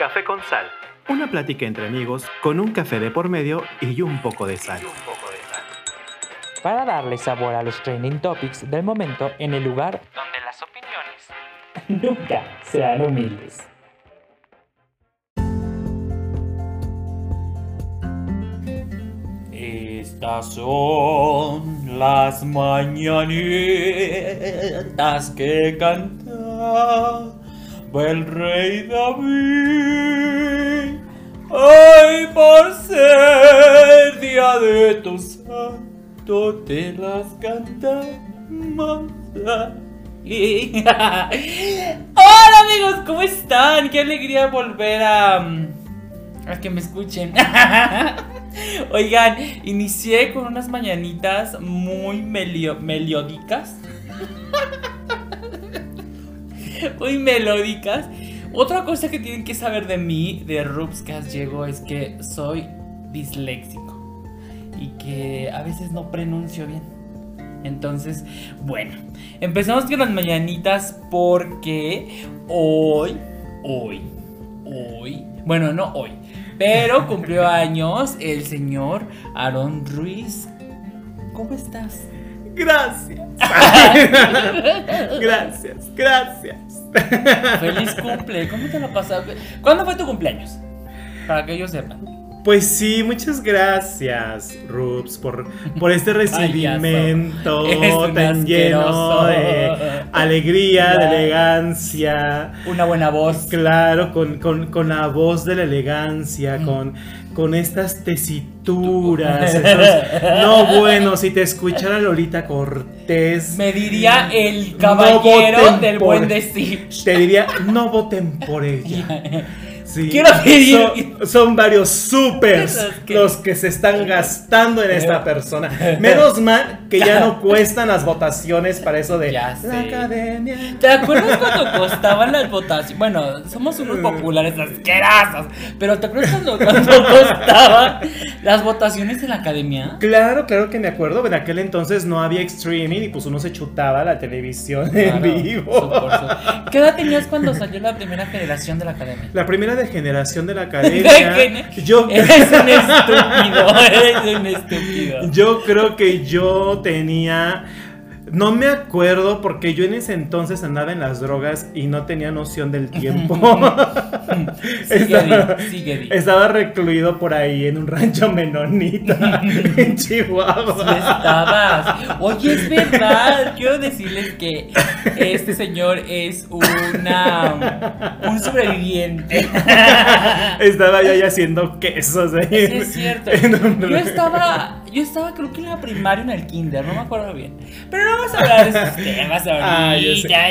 Café con Sal. Una plática entre amigos con un café de por medio y un poco de sal. Para darle sabor a los trending topics del momento en el lugar donde las opiniones nunca serán humildes. Estas son las mañanitas que cantaba el rey David. Ay, por ser día de tu santo, te las cantamos. Hola amigos, ¿cómo están? Qué alegría volver a, que me escuchen. Oigan, inicié con unas mañanitas muy melódicas. muy melódicas. Otra cosa que tienen que saber de mí, de Rubscast llegó, es que soy disléxico. Y que a veces no pronuncio bien. Entonces, bueno, empezamos con las mañanitas porque hoy, hoy, hoy, bueno, no hoy, pero cumplió años el señor Aaron Ruiz. ¿Cómo estás? Gracias. gracias, gracias. Feliz cumple. ¿Cómo te lo pasaste? ¿Cuándo fue tu cumpleaños? Para que ellos sepan. Pues sí, muchas gracias, Rups, por, por este recibimiento tan lleno de alegría, de elegancia. Una buena voz. Claro, con, la voz de la elegancia, mm. con, con estas tesituras. no, bueno, si te escuchara Lolita Cortés. Me diría el caballero del buen decir. Te diría, no voten por ella. Quiero pedir. Son, varios supers los que se están gastando en esta persona. Menos mal que ya no cuestan las votaciones para eso de la academia. ¿Te acuerdas cuando costaban las votaciones? Bueno, somos unos mm. populares asquerazos. Pero ¿te acuerdas cuando, costaban las votaciones en la academia? Claro, claro que me acuerdo. En aquel entonces no había streaming y pues uno se chutaba la televisión en vivo. ¿Qué edad tenías cuando salió la primera generación de la academia? La primera de generación de la academia. yo eres un estúpido, eres un estúpido. Yo creo que yo tenía no me acuerdo porque yo en ese entonces andaba en las drogas y no tenía noción del tiempo. estaba, recluido por ahí en un rancho menonita en Chihuahua. estabas. Oye, es verdad. Quiero decirles que este señor es una un sobreviviente. estaba yo ahí haciendo quesos. Sí, es cierto. Yo estaba yo estaba creo que en la primaria en el kinder, no me acuerdo bien. Pero no vamos a hablar de esos temas ah,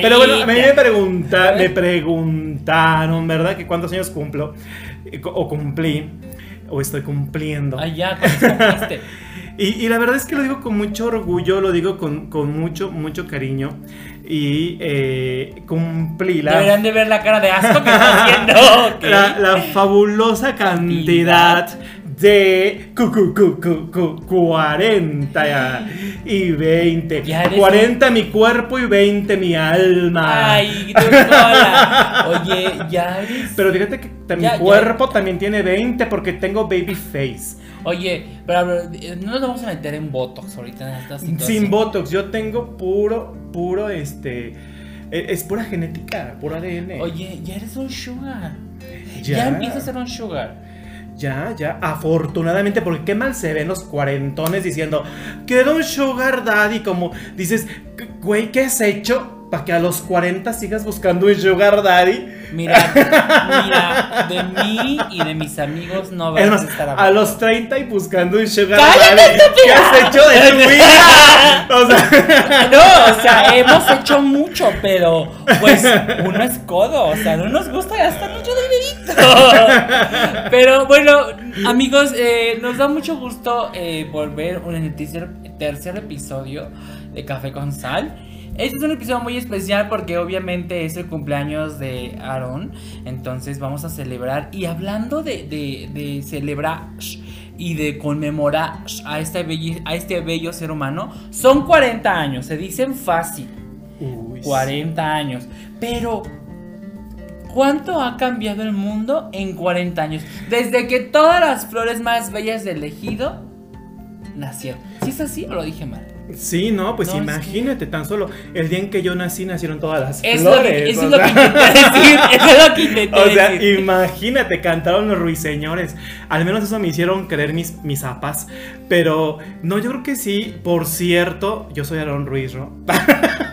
Pero bueno, a mí me, pregunta, me preguntaron, ¿verdad? Que cuántos años cumplo o cumplí o estoy cumpliendo. Ah, ya, cumpliste? y, y, la verdad es que lo digo con mucho orgullo, lo digo con, con mucho, mucho cariño. Y eh, cumplí la. Deberían de ver la cara de asco que está haciendo. La, la, fabulosa cantidad de 40 y 20. 40 mi cuerpo y 20 mi alma. Ay, doctora. Oye, ya Pero fíjate que mi cuerpo también tiene 20 porque tengo baby face. Oye, pero no nos vamos a meter en Botox ahorita en esta situación. Sin Botox, yo tengo puro, puro, este... E, es pura genética, puro ADN. Oye, ya eres un sugar. Ya, ya empiezas a ser un sugar. Ya, ya, afortunadamente, porque qué mal se ven los cuarentones diciendo, quiero un sugar daddy, como dices, güey, ¿qué has hecho? Para que a los 40 sigas buscando un sugar daddy. Mira, mira, de mí y de mis amigos no vas a estar hablando. A los 30 y buscando un sugar daddy. ¿Qué has hecho de tu vida? O sea, no, o sea, hemos hecho mucho, pero pues uno es codo, o sea, no nos gusta gastar mucho dinerito. Pero bueno, amigos, eh, nos da mucho gusto eh, volver en el tercer, tercer episodio de Café con Sal. Este es un episodio muy especial porque obviamente es el cumpleaños de Aaron. Entonces vamos a celebrar. Y hablando de, celebrar y de conmemorar a este, bello, a este bello ser humano, son 40 años. Se dicen fácil. 40 años. Pero ¿Cuánto ha cambiado el mundo en 40 años? Desde que todas las flores más bellas del ejido nacieron. ¿Sí es así o lo dije mal? Sí, no, pues No, imagínate, tan solo el día en que yo nací nacieron todas las es lo flores. que- eso es lo que decir. Eso es lo que intenté O sea, decir. imagínate, cantaron los ruiseñores. Al menos eso me hicieron creer mis, mis zapas. Pero no, yo creo que sí. Por cierto, yo soy Aaron Ruiz, ¿no?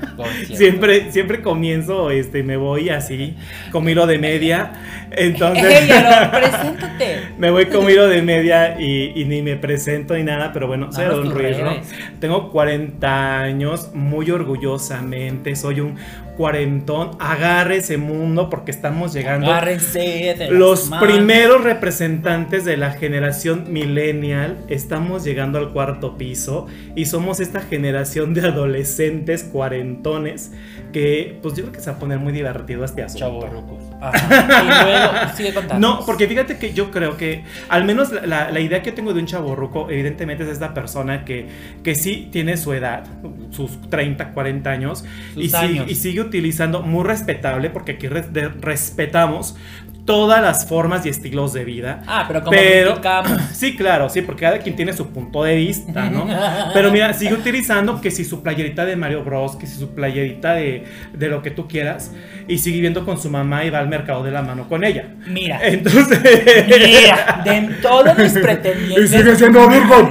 Siempre, siempre comienzo, este, me voy así, con hilo de media. Entonces. ¡Ey, Aaron, preséntate! Me voy con hilo de media y, y ni me presento ni nada, pero bueno, soy tus Ruiz, ¿no? Tengo 40 años, muy orgullosamente, soy un cuarentón. Agarre ese mundo porque estamos llegando Agárrense los primeros representantes de la generación millennial. Estamos llegando al cuarto piso y somos esta generación de adolescentes cuarentones que, pues yo creo que se va a poner muy divertido este asunto. Chavorrucos. Ajá. Y luego sigue contando. No, porque fíjate que yo creo que, al menos la, la- la idea que tengo de un chaborruco, evidentemente es esta persona que, que sí tiene su edad, sus 30, 40 años, y, sigue- años. y sigue utilizando, muy respetable, porque aquí de- respetamos todas las formas y estilos de vida. Ah, pero como Pero-. Sí, claro, sí, porque cada quien tiene su punto de vista, ¿no? Pero mira, sigue utilizando que si su playerita de Mario Bros, que si su playerita de, de lo que tú quieras, y sigue viviendo con su mamá y va al mercado de la mano con ella. Mira, Entonces. mira, de todos mis pretendientes, de siendo Virgo.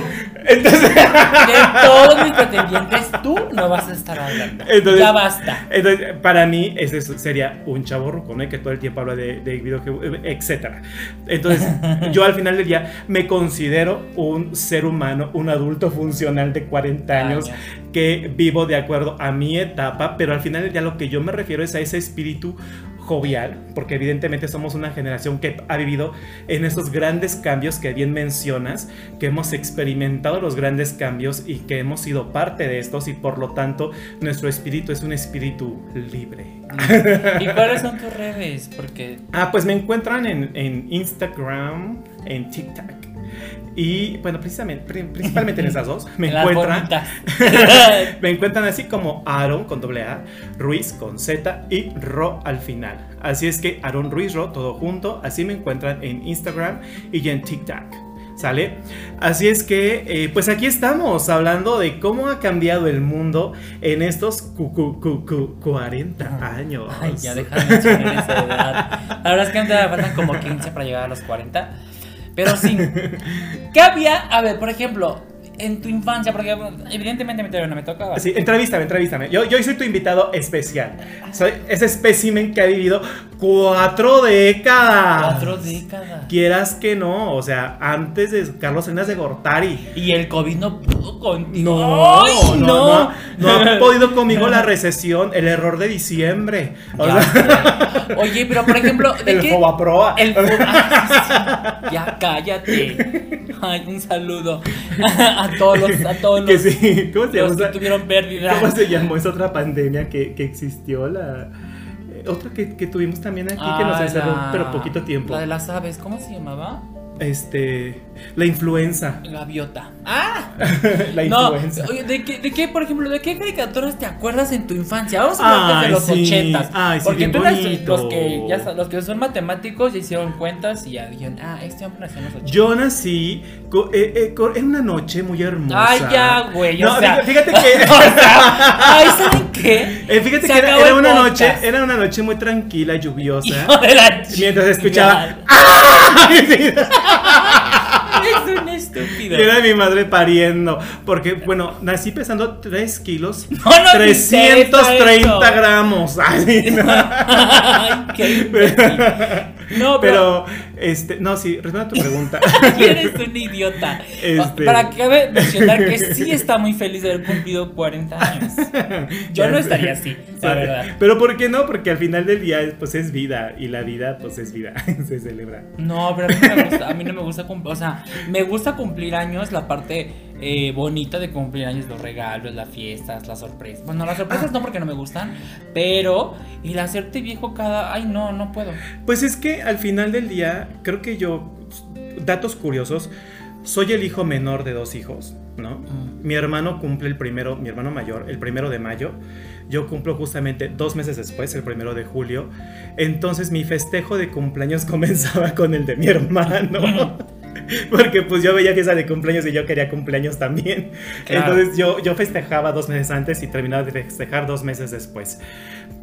Entonces. todos mis pretendientes, tú no vas a estar hablando. Entonces- ya basta. Entonces, para mí, ese es- sería un chavo ruco, ¿no? Que todo el tiempo habla de, de videojuegos, etcétera. Entonces, yo al final del día me considero un ser humano, un adulto funcional de 40 años Años. que vivo de acuerdo a mi etapa, pero al final del día lo que yo me refiero es a ese espíritu jovial, porque evidentemente somos una generación que ha vivido en esos grandes cambios que bien mencionas, que hemos experimentado los grandes cambios y que hemos sido parte de estos y por lo tanto nuestro espíritu es un espíritu libre. ¿Y cuáles son tus redes? Porque Ah, pues me encuentran en, en Instagram, en TikTok y bueno, precisamente, pri- principalmente en esas dos, me encuentran... Me encuentran así como Aaron con doble A, Ruiz con Z y Ro al final. Así es que Aaron Ruiz Ro, todo junto. Así me encuentran en Instagram y en TikTok. ¿Sale? Así es que, eh, pues aquí estamos hablando de cómo ha cambiado el mundo en estos cu- cu- cu- cu- 40 años. Ay, ya deja de mencionar esa edad. La verdad es que antes me faltan como 15 para llegar a los 40. Pero sí. ¿Qué había? A ver, por ejemplo, en tu infancia, porque evidentemente mi no me tocaba. Sí, entrevístame, entrevístame. Yo, yo soy tu invitado especial. Soy ese espécimen que ha vivido cuatro décadas. Cuatro décadas. Quieras que no, o sea, antes de Carlos Salinas de Gortari. Y el COVID no pudo contigo. No, ¡Ay, no, no, no ha podido conmigo la recesión, el error de diciembre. O sea. Oye, pero por ejemplo, ¿de el qué? Fobaproa. El fo- Ay, sí, Ya cállate. Ay, un saludo a todos los, a todos Que los, sí, ¿cómo se los que tuvieron pérdida. ¿Cómo se llamó esa otra pandemia que, que existió? La eh, otra que, que tuvimos también aquí que nos Ah, encerró, la- pero poquito tiempo. La de las aves, ¿cómo se llamaba? Este, la influenza. Gaviota. ¡Ah! la No, influenza. oye, ¿de qué, ¿de qué, por ejemplo, de qué caricaturas te acuerdas en tu infancia? Vamos a hablar Ay, los sí. ochentas. Ay, sí, porque tú bonito. los que, ya, los que son matemáticos ya hicieron cuentas y ya dijeron, ah, este hombre nació en los ochentas. Yo nací eh, eh, en una noche muy hermosa. Ay, ya, güey, o No, sea- fíjate que. O sea, ay, ¿saben qué? Eh, fíjate Se que era, una podcast. noche, era una noche muy tranquila, lluviosa. Hijo de la Mientras escuchaba. ¡Ay! Estúpido. Era mi madre pariendo. Porque, bueno, nací pesando 3 kilos. No interesa 330 eso. gramos. Ay, no. Ay, qué. No, pero, Pero, este, no, sí, responde a tu pregunta. eres un idiota. Este- Para que cabe mencionar que sí está muy feliz de haber cumplido 40 años. Yo no estaría así, la verdad. Pero ¿por qué no? Porque al final del día, pues es vida. Y la vida, pues es vida. Se celebra. No, pero a mí, no me gusta, a mí no me gusta cumplir, o sea, me gusta cumplir años, la parte eh, bonita de cumplir años, los regalos, las fiestas, las sorpresas. Bueno, las sorpresas no porque no me gustan, pero el hacerte viejo cada, ay no, no puedo. Pues es que al final del día, creo que yo, datos curiosos, soy el hijo menor de dos hijos. ¿no? Mm. Mi hermano cumple el primero, mi hermano mayor, el primero de mayo. Yo cumplo justamente dos meses después, el primero de julio. Entonces mi festejo de cumpleaños comenzaba con el de mi hermano. Porque pues yo veía fiesta de cumpleaños y yo quería cumpleaños también. Claro. Entonces yo, yo festejaba dos meses antes y terminaba de festejar dos meses después.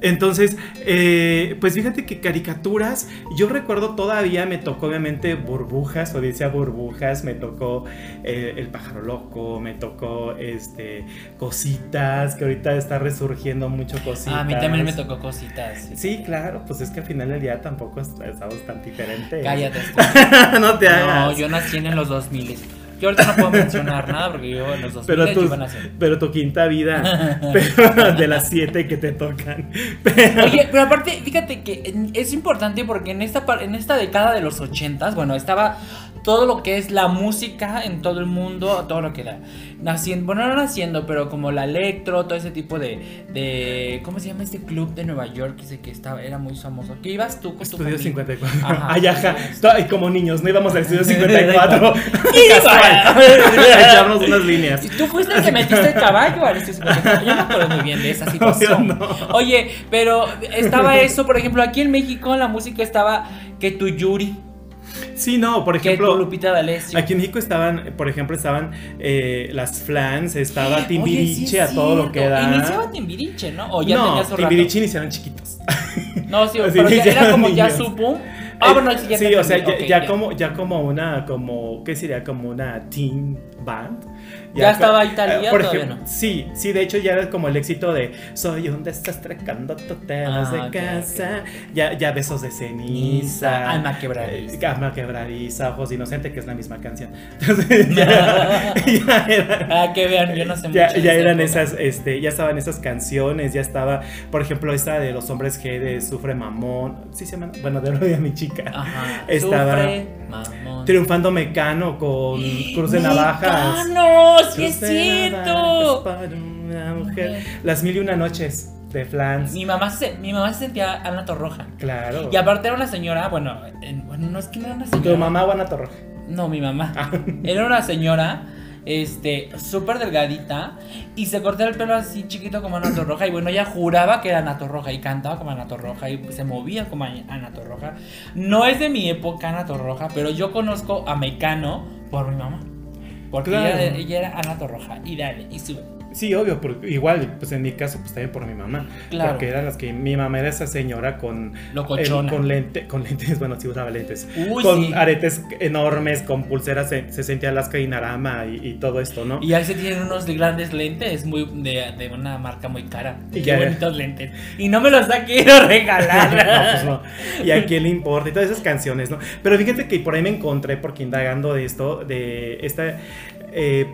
Entonces, eh, pues fíjate que caricaturas, yo recuerdo todavía me tocó obviamente burbujas, Odisea burbujas, me tocó eh, El pájaro loco, me tocó este cositas, que ahorita está resurgiendo mucho cositas. Ah, a mí también me tocó cositas. Sí, claro, pues es que al final del día tampoco est- estamos tan diferentes. Cállate. no te hagas. No, yo nací en los 2000. Yo ahorita no puedo mencionar nada porque yo en los 2000 pero, yo tu, iba a nacer. pero tu quinta vida, pero de las siete que te tocan. Pero- Oye, pero aparte, fíjate que es importante porque en esta, en esta década de los 80 bueno, estaba todo lo que es la música en todo el mundo, todo lo que era naciendo, bueno, no naciendo, pero como la electro, todo ese tipo de, de ¿cómo se llama este club de Nueva York? Ese que estaba, era muy famoso. ¿Qué ibas tú con tu Estudio familia? 54. Ajá. Ay, ajá. Ay, como niños, no íbamos al estudio 54. Iba. Casual. A echarnos unas líneas. Tú fuiste el que metiste el caballo al estudio 54. Yo me acuerdo muy bien de esa situación. No. Oye, pero estaba eso, por ejemplo, aquí en México la música estaba que tu Yuri, Sí, no, por ejemplo. Lupita D'Alessio. Aquí en México estaban, por ejemplo, estaban eh, las flans, estaba Oye, Timbiriche sí a todo lo que da. Iniciaba Timbiriche, ¿no? O ya no. Timbiriche iniciaron chiquitos. No, sí, pero ya era como ya niños. su boom. Ah, bueno, sí, ya sí, o sea, ya, ya como, ya como una, como, ¿qué sería? Como una teen band. Ya estaba Italia, eh, por todavía ejemplo, no. Sí, sí, de hecho ya era como el éxito de Soy un desastre cuando tú te vas Ah, de casa. Ya, ya besos de ceniza. Alma quebradiza. eh, alma quebradiza, ojos inocentes, que es la misma canción. Entonces, ya, ya era- Ah, que vean, yo no sé ya, mucho de ya esa eran época. esas, este, ya estaban esas canciones, ya estaba, por ejemplo, esta de los hombres G de Sufre Mamón, sí se llama, bueno, de Rodea mi chica. Ajá. Estaba Sufre, mamón. triunfando Mecano con Cruz de Navajas. ¡No! ¡Sí es cierto! para una mujer. Las mil y una noches de Flans. Mi mamá, se, mi mamá se sentía Ana Torroja. Claro. Y aparte era una señora, bueno, en- bueno, no es que no era una señora. Tu mamá Juana Torroja. No, mi mamá. Ah. Era una señora, este, súper delgadita y se cortaba el pelo así chiquito como Ana Torroja. Y bueno, ella juraba que era Ana Torroja y cantaba como Ana Torroja y se movía como Ana Torroja. No es de mi época Ana Torroja, pero yo conozco a Mecano por mi mamá. Porque Claro. ella, ella era Ana Torroja y dale, y sube. Sí, obvio, porque igual, pues en mi caso, pues también por mi mamá. Claro. Porque eran las que mi mamá era esa señora con, Locochona. el- con, lente, con lentes, bueno, sí usaba lentes. Uy, con sí. aretes enormes, con pulseras, se, se sentía Alaska y Narama y, y todo esto, ¿no? Y ahí se tienen unos de grandes lentes muy de, de una marca muy cara. Y qué bonitos lentes. Y no me los ha querido regalar. no, pues no. Y a quién le importa y todas esas canciones, ¿no? Pero fíjate que por ahí me encontré, porque indagando de esto, de esta. eh,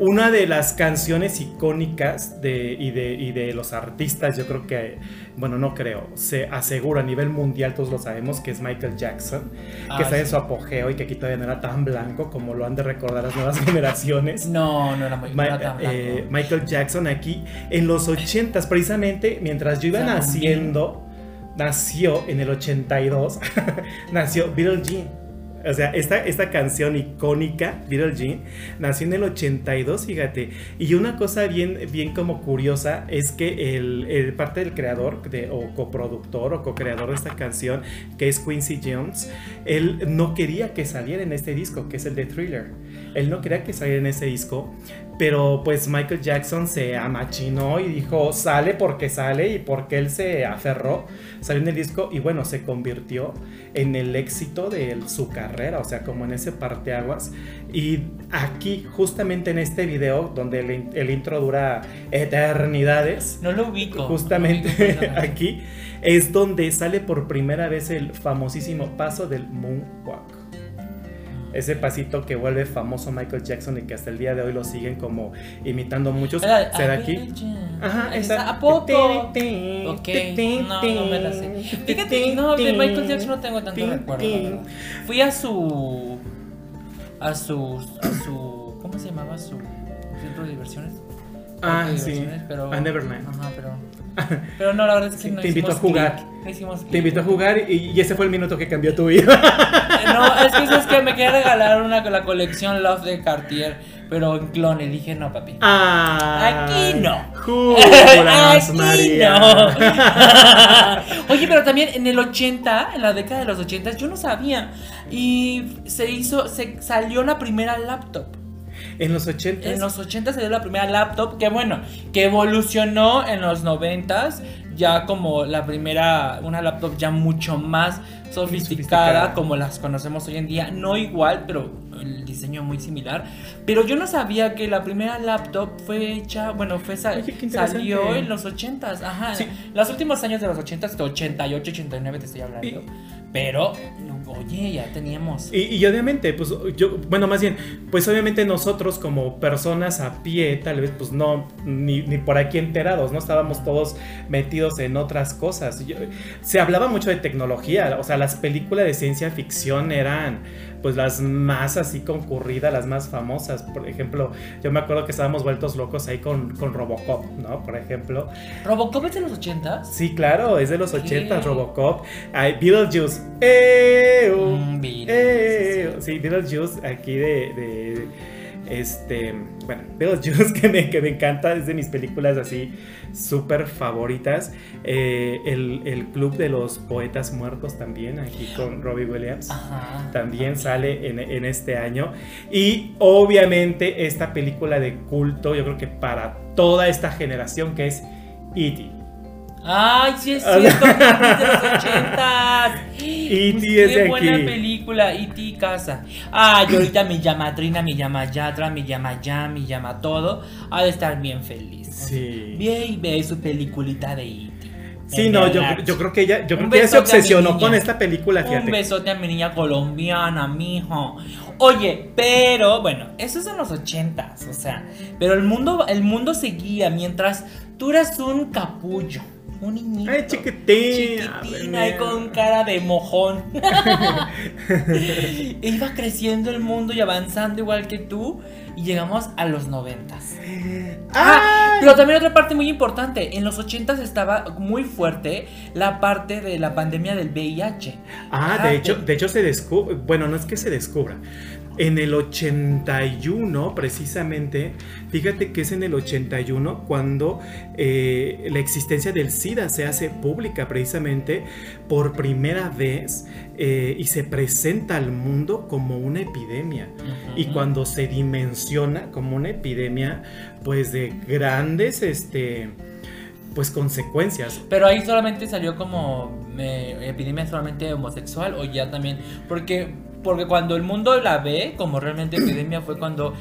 una de las canciones icónicas de, y, de, y de los artistas, yo creo que, bueno, no creo, se asegura a nivel mundial, todos lo sabemos, que es Michael Jackson, Ah, que está en su apogeo y que aquí todavía no era tan blanco como lo han de recordar las nuevas generaciones. No, no era muy no era tan blanco. eh, Michael Jackson aquí en los 80s, precisamente mientras yo iba naciendo, nació en el 82, nació Beetle Jean. O sea, esta, esta canción icónica, Beetle Jean, nació en el 82, fíjate. Y una cosa bien, bien como curiosa es que el, el parte del creador de, o coproductor o co-creador de esta canción, que es Quincy Jones, él no quería que saliera en este disco, que es el de Thriller. Él no quería que saliera en ese disco, pero pues Michael Jackson se amachinó y dijo, sale porque sale y porque él se aferró, salió en el disco y bueno, se convirtió en el éxito de su carrera, o sea, como en ese parteaguas. Y aquí, justamente en este video, donde el, in- el intro dura eternidades, No lo ubico. no lo justamente ubico aquí es donde sale por primera vez el famosísimo paso del moonwalk. Ese pasito que vuelve famoso Michael Jackson y que hasta el día de hoy lo siguen como imitando muchos. ¿Será a aquí? Ajá, Esa-. ¿A poco? Ok, no, no me la sé. Fíjate, no, de Michael Jackson no tengo tanto recuerdo. verdad. Fui a su. A su. A su. ¿Cómo se llamaba su centro de diversiones? Ah, sí. Pero, A Neverland. Ajá, pero. Pero no, la verdad es que no te invitó hicimos a jugar. no Te invito a jugar y, y ese fue el minuto que cambió tu vida. no, es que es que me quería regalar una la colección Love de Cartier, pero en clon. Y dije, no, papi. Ah, Aquí no. Juras, Aquí María. no. Oye, pero también en el 80, en la década de los 80, yo no sabía. Y se hizo, se salió la primera laptop. En los 80 En los 80 se dio la primera laptop, que bueno, que evolucionó en los 90 ya como la primera, una laptop ya mucho más sofisticada, Sofisticada. como las conocemos hoy en día, no igual, pero el diseño muy similar. Pero yo no sabía que la primera laptop fue hecha, bueno, fue sa- Oye, qué interesante. salió en los 80s, ajá. Sí. Los últimos años de los 80s, de 88, 89 te estoy hablando. Y- Pero, oye, ya teníamos. Y, y obviamente, pues yo, bueno, más bien, pues obviamente nosotros como personas a pie, tal vez, pues no, ni, ni por aquí enterados, ¿no? Estábamos todos metidos en otras cosas. Yo- se hablaba mucho de tecnología, o sea, las películas de ciencia ficción eran, pues las más así concurridas, las más famosas. Por ejemplo, yo me acuerdo que estábamos vueltos locos ahí con, con Robocop, ¿no? Por ejemplo. ¿Robocop es de los 80s? Sí, claro, es de los 80, ¿Qué? Robocop. Hay Beetlejuice. ¡Eh! Mm, Beetlejuice, ¡Eh! Sí, Beetlejuice aquí de, de, este, bueno, Beetlejuice que me, que me encanta, es de mis películas así súper favoritas. Eh, el, el Club de los Poetas Muertos también, aquí con Robbie Williams. Ajá. También sale en, en este año. Y obviamente esta película de culto, yo creo que para toda esta generación que es E.T. Ay, sí es cierto, E.T. de los ochentas. E.T. es Qué de buena aquí. película, E.T. casa. Ay, ahorita me llama Trina, me llama Yatra, me llama Ya, me llama todo. Ha de estar bien feliz. Sí. Ve y ve su peliculita de E.T. Sí, no, yo, yo creo que ella, yo Un creo que ella se obsesionó con esta película, Un fíjate. besote a mi niña colombiana, mijo. Oye, pero bueno, eso es en los ochentas, o sea, pero el mundo, el mundo seguía mientras tú eras un capullo, un niñito. Ay, chiquitina. Chiquitín, ahí con cara de mojón. Iba creciendo el mundo y avanzando igual que tú. Y llegamos a los noventas. Ah, pero también otra parte muy importante. En los ochentas estaba muy fuerte la parte de la pandemia del VIH. Ah, de hecho, de hecho se descubre, bueno, no es que se descubra. En el 81, precisamente, fíjate que es en el 81 cuando eh, la existencia del SIDA se hace pública, precisamente por primera vez, eh, y se presenta al mundo como una epidemia. Y cuando se dimensiona como una epidemia, pues de grandes, este, pues consecuencias. Pero ahí solamente salió como eh, epidemia solamente homosexual o ya también. Porque, porque cuando el mundo la ve como realmente epidemia fue cuando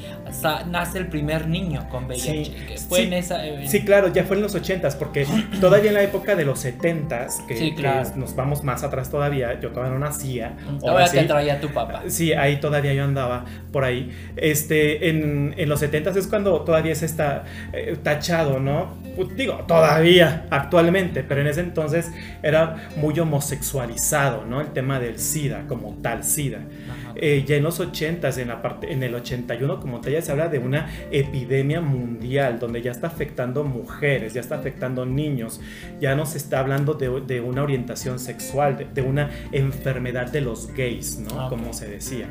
nace el primer niño con VIH. Sí, que fue sí, en esa. eh, Sí, claro, ya fue en los 80s, porque todavía en la época de los 70s, que, Sí, que claro. nos vamos más atrás todavía, yo todavía no nacía. ahora Todavía te traía tu papá. Sí, ahí todavía yo andaba por ahí. Este, en, en los 70s es cuando todavía es esta eh, tachado, ¿no? Pues, digo, todavía, actualmente, pero en ese entonces era muy homosexualizado, ¿no? El tema del SIDA, como tal SIDA. Ajá. Eh, ya en los 80s, en, la parte, en el 81, como te ya se habla de una epidemia mundial, donde ya está afectando mujeres, ya está afectando niños, ya no se está hablando de, de una orientación sexual, de, de una enfermedad de los gays, ¿no? Ah, ok. Como se decía.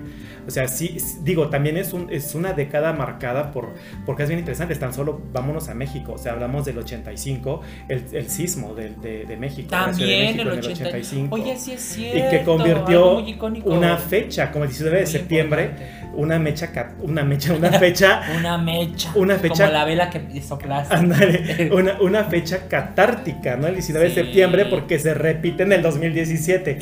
O sea, sí, digo, también es, un, es una década marcada por, porque es bien interesante, tan solo vámonos a México, o sea, hablamos del 85, el, el sismo de, de- de México. Ciudad de También México el en 80. Oye, sí es cierto. y que convirtió una fecha, como el 19 de septiembre, importante. una mecha, una mecha, una fecha, Una mecha. Una fecha- Como la vela que soplaste. ándale, una, una fecha catártica, ¿no? El 19 Sí. de septiembre porque se repite en el 2017.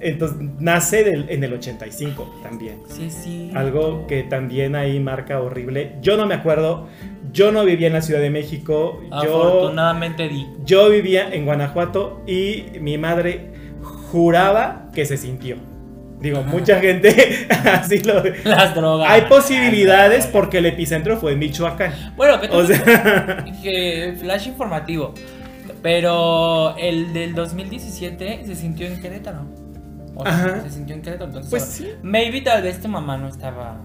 Entonces nace del- en el 85 también. Sí, sí. Algo que también ahí marca horrible. Yo no me acuerdo, yo no vivía en la Ciudad de México, yo, Afortunadamente di. yo vivía en Guanajuato y mi madre juraba que se sintió. Digo, mucha gente así lo... Las drogas. Hay posibilidades porque el epicentro fue en Michoacán. Bueno, que, O sea, que flash informativo. Pero el del 2017 se sintió en Querétaro. O sea, Ajá. se sintió en Querétaro. Entonces, Pues sí. maybe tal vez tu mamá no estaba.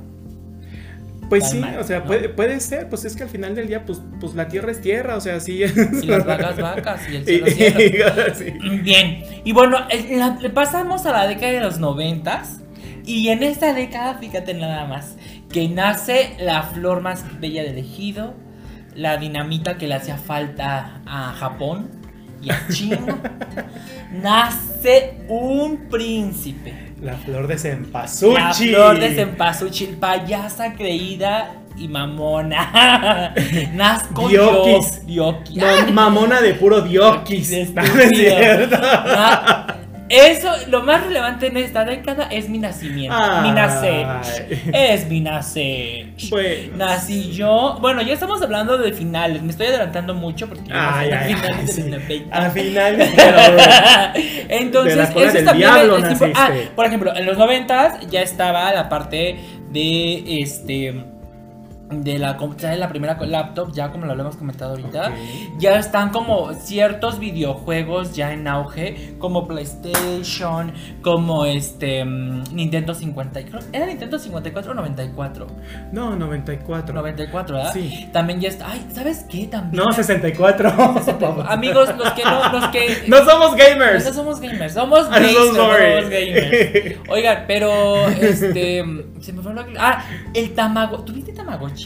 Pues sí, mal, o sea, ¿no? puede, puede ser, pues es que al final del día, pues, pues la tierra es tierra, o sea, sí. Y las vacas, vacas. Y el cielo, cielo. sí. Bien. Y bueno, la- le pasamos a la década de los noventas. Y en esta década, fíjate nada más, que nace la flor más bella del ejido, la dinamita que le hacía falta a Japón y a China. nace un príncipe. La flor de cempasúchil. La flor de cempasúchil, payasa creída y mamona. Nazco Diokis. Diokis. No, mamona de puro diokis. No, es cierto. Eso, lo más relevante en esta década es mi nacimiento. Mi nacer. Es mi nacer. Bueno. Nací yo. Bueno, ya estamos hablando de finales. Me estoy adelantando mucho porque Ay, estamos ay, a finales de sí. los 90. Al final, pero- Entonces, De la eso del también diablo es- es impo- ah, por ejemplo, en los 90 ya estaba la parte de este de la de la primera laptop, ya como lo habíamos comentado ahorita, ya están como ciertos videojuegos ya en auge, como PlayStation, como este mm, Nintendo 50, creo- era Nintendo 54 o 94, No, 94. 94, ¿verdad? Sí. También ya está, ay, ¿sabes qué? También No, 64. Amigos, los que no los que No somos gamers. no somos gamers, somos gays, so no somos gamers. Oigan, pero este se me fue que Ah, el tamago, ¿tuviste tamagotchi?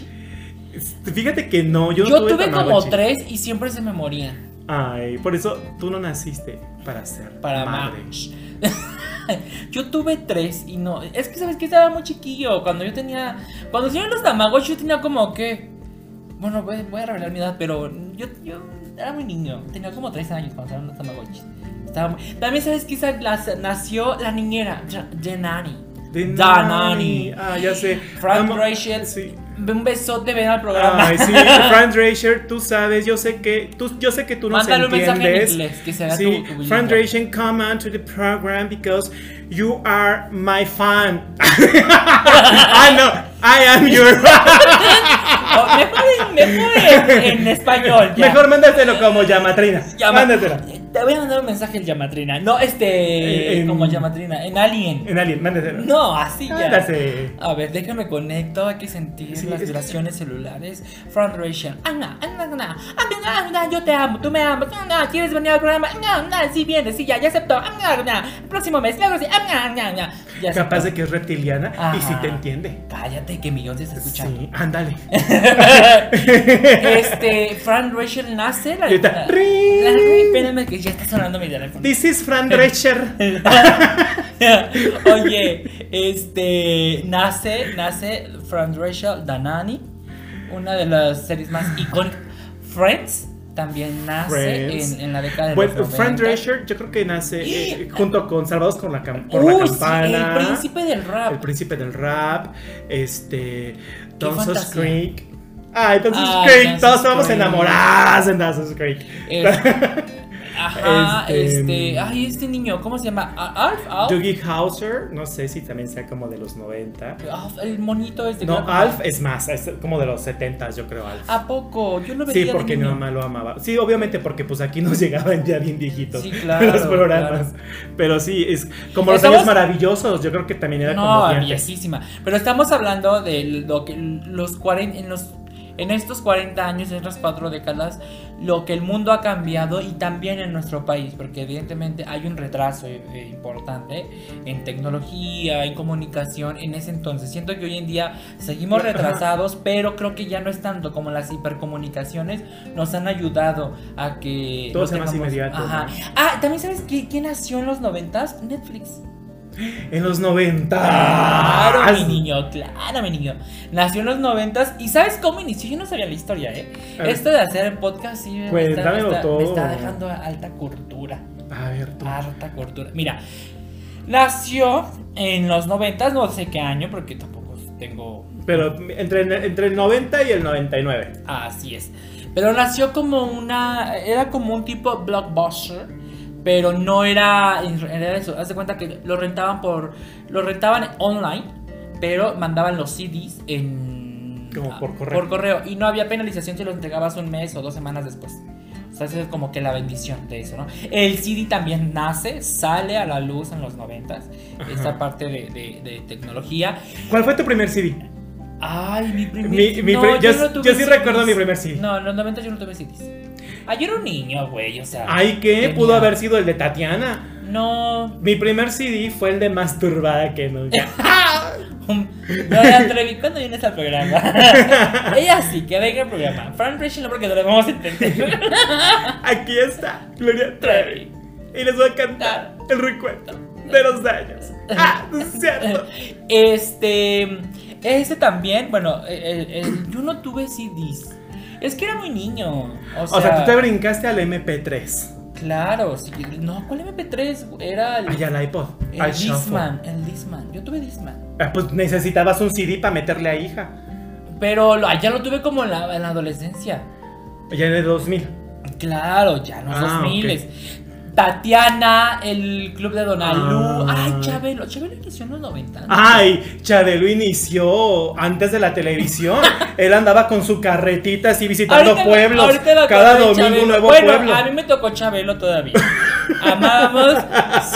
Fíjate que no, yo, Yo, no tuve como Tamagotchi. tres y siempre se me morían Ay, por eso tú no naciste para ser para madre. Yo tuve tres y no, es que sabes que estaba muy chiquillo cuando yo tenía cuando hicieron los tamagotchi yo tenía como que bueno, voy, voy a revelar mi edad, pero yo, yo era muy niño, tenía como tres años cuando salieron los tamagotchi. Estaba También sabes que nació la niñera. De Danani. Ah, ya sé. Frank Rachel, Sí. Un besote, ven al programa. Ay, sí, Frank Dracher, tú sabes, yo sé que tú, yo sé que tú nos Mándale un mensaje en entiendes. inglés, que será sí, tu- tu bilingüe. Dracher, come on to the program because you are my fan. I know, I am your mejor en, mejor en, en español. ya. Mejor mándaselo como llamatrina. Llama- Mándaselo. Te voy a mandar un mensaje en Llamatrina. No, este. En- como Llamatrina. En Alien. En alguien, mándaselo. No, así ya. Mándase. A ver, déjame conecto. Hay que sentir Sí, las es- vibraciones celulares. Front Rachel. Ana, Ana, Ana, Ana, Ana, yo te amo, tú me amas. Ana, ¿quieres venir al programa? Ana, Ana, sí, vienes, sí, ya, ya aceptó. Ana, Ana, el próximo mes, claro, sí. Ya Capaz de que es reptiliana y sí te entiende. Cállate, que millón te está escuchando. Sí, ándale. Este, Fran Rachel nace. La, la- la- espérame que ya está sonando mi teléfono. This is Frank Dracher. Oye, este, nace, nace Fran Rachel Danani, una de las series más icónicas. Friends también nace en, en la década de Bueno, los Frank 90. Dracher yo creo que nace eh, junto con Salvados con la por la Uy, sí, campana. el príncipe del rap. El príncipe del rap, este, Dawson's. Creek. Ay, Dawson's Ay, Creek, todos vamos enamorados en Dawson's Creek. Es- ajá, Este, este, ay, este niño, ¿cómo se llama? ¿A- ¿Alf? ¿Alf? Doogie Hauser, no sé si también sea como de los 90. Alf, el monito este. No, creo que- Alf es más, es como de los 70 yo creo Alf. ¿A poco? Yo lo veía Sí, de porque mi mamá lo amaba. Sí, obviamente porque pues aquí nos llegaban ya bien viejitos Sí, claro, los programas. Pero sí, es como los Estamos- años maravillosos, yo creo que también era No, como de antes. viejísima. Pero estamos hablando de lo que los 40 en los en estos 40 años, en estas cuatro décadas, lo que el mundo ha cambiado y también en nuestro país, porque evidentemente hay un retraso eh, eh, importante en tecnología, en comunicación, en ese entonces. Siento que hoy en día seguimos retrasados, pero creo que ya no es tanto como las hipercomunicaciones nos han ayudado a que Todo sea más tengamos- inmediato, Ajá. ¿no? Ah, también sabes qué- quién nació en los 90s? Netflix. En los 90. Claro, mi niño, claro, mi niño. Nació en los noventas y ¿sabes cómo inició? Yo no sabía la historia, ¿eh? Esto de hacer el podcast sí me está, me, está, todo. me está dejando alta cultura. A ver, tú. Alta cultura. Mira, nació en los noventas, no sé qué año, porque tampoco tengo... Pero entre, entre el 90 y el 99. Así es. Pero nació como una... Era como un tipo blockbuster. Pero no era, era eso. Haz de cuenta que lo rentaban por... Lo rentaban online. Pero mandaban los CDs en... Como por correo. Por correo. Y no había penalización si los entregabas un mes o dos semanas después. O sea, esa es como que la bendición de eso, ¿no? El CD también nace, sale a la luz en los noventas. Esta parte de, de- de tecnología. ¿Cuál fue tu primer CD? Ay, mi primer Mi- mi no, pri- yo- no tuve yo sí CDs. recuerdo mi primer CD. No, en los 90 yo no tuve CDs. Ah, yo era un niño, güey, o sea. Ay, ¿qué? tenía- Pudo haber sido el de Tatiana. No. Mi primer CD fue el de Masturbada que nunca. No me atreví cuando vienes al programa. Ella sí, que venga al programa. Fran Rachel no, porque no le vamos a entender. Aquí está, Gloria Trevi. Y les voy a cantar el recuento de los daños. Ah, no es cierto. Este. Este también, bueno, el- el- yo no tuve CDs. Es que era muy niño. O sea, O sea, tú te brincaste al MP3. Claro, sí. No, ¿cuál MP3? Era el. Ay, al iPod. el al. Disman. El Disman. Yo tuve Disman. Ah, pues necesitabas un CD para meterle a hija. Pero lo, ya lo tuve como en la, en la adolescencia. Ya en el 2000. Claro, ya en los Ah, 2000 Tatiana, el club de Donalú. Ah. Ay, Chabelo. Chabelo inició en los 90. Ay, Chabelo inició antes de la televisión. Él andaba con su carretita así visitando Ahorita pueblos. ahorita Cada domingo un nuevo bueno, pueblo. a mí me tocó Chabelo todavía. Amábamos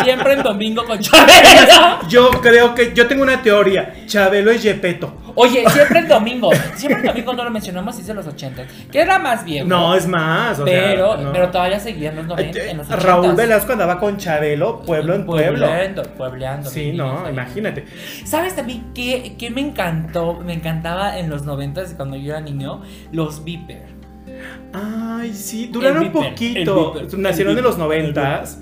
siempre en domingo con Chabelo. Yo creo que yo tengo una teoría. Chabelo es Yepeto. Oye, siempre en domingo. Siempre en domingo no lo mencionamos, es de los 80. Que era más viejo. No, es más. o sea, pero, no. pero todavía seguía en los 90. En los 80. Raúl Velasco andaba con Chabelo, pueblo en pueblo. Puebleando, puebleando. Sí, no, imagínate. ¿Sabes también qué, qué me encantó? Me encantaba en los 90 cuando yo era niño. Los Viper. Ay, sí, duraron Viper, poquito. Nacieron el en los noventas.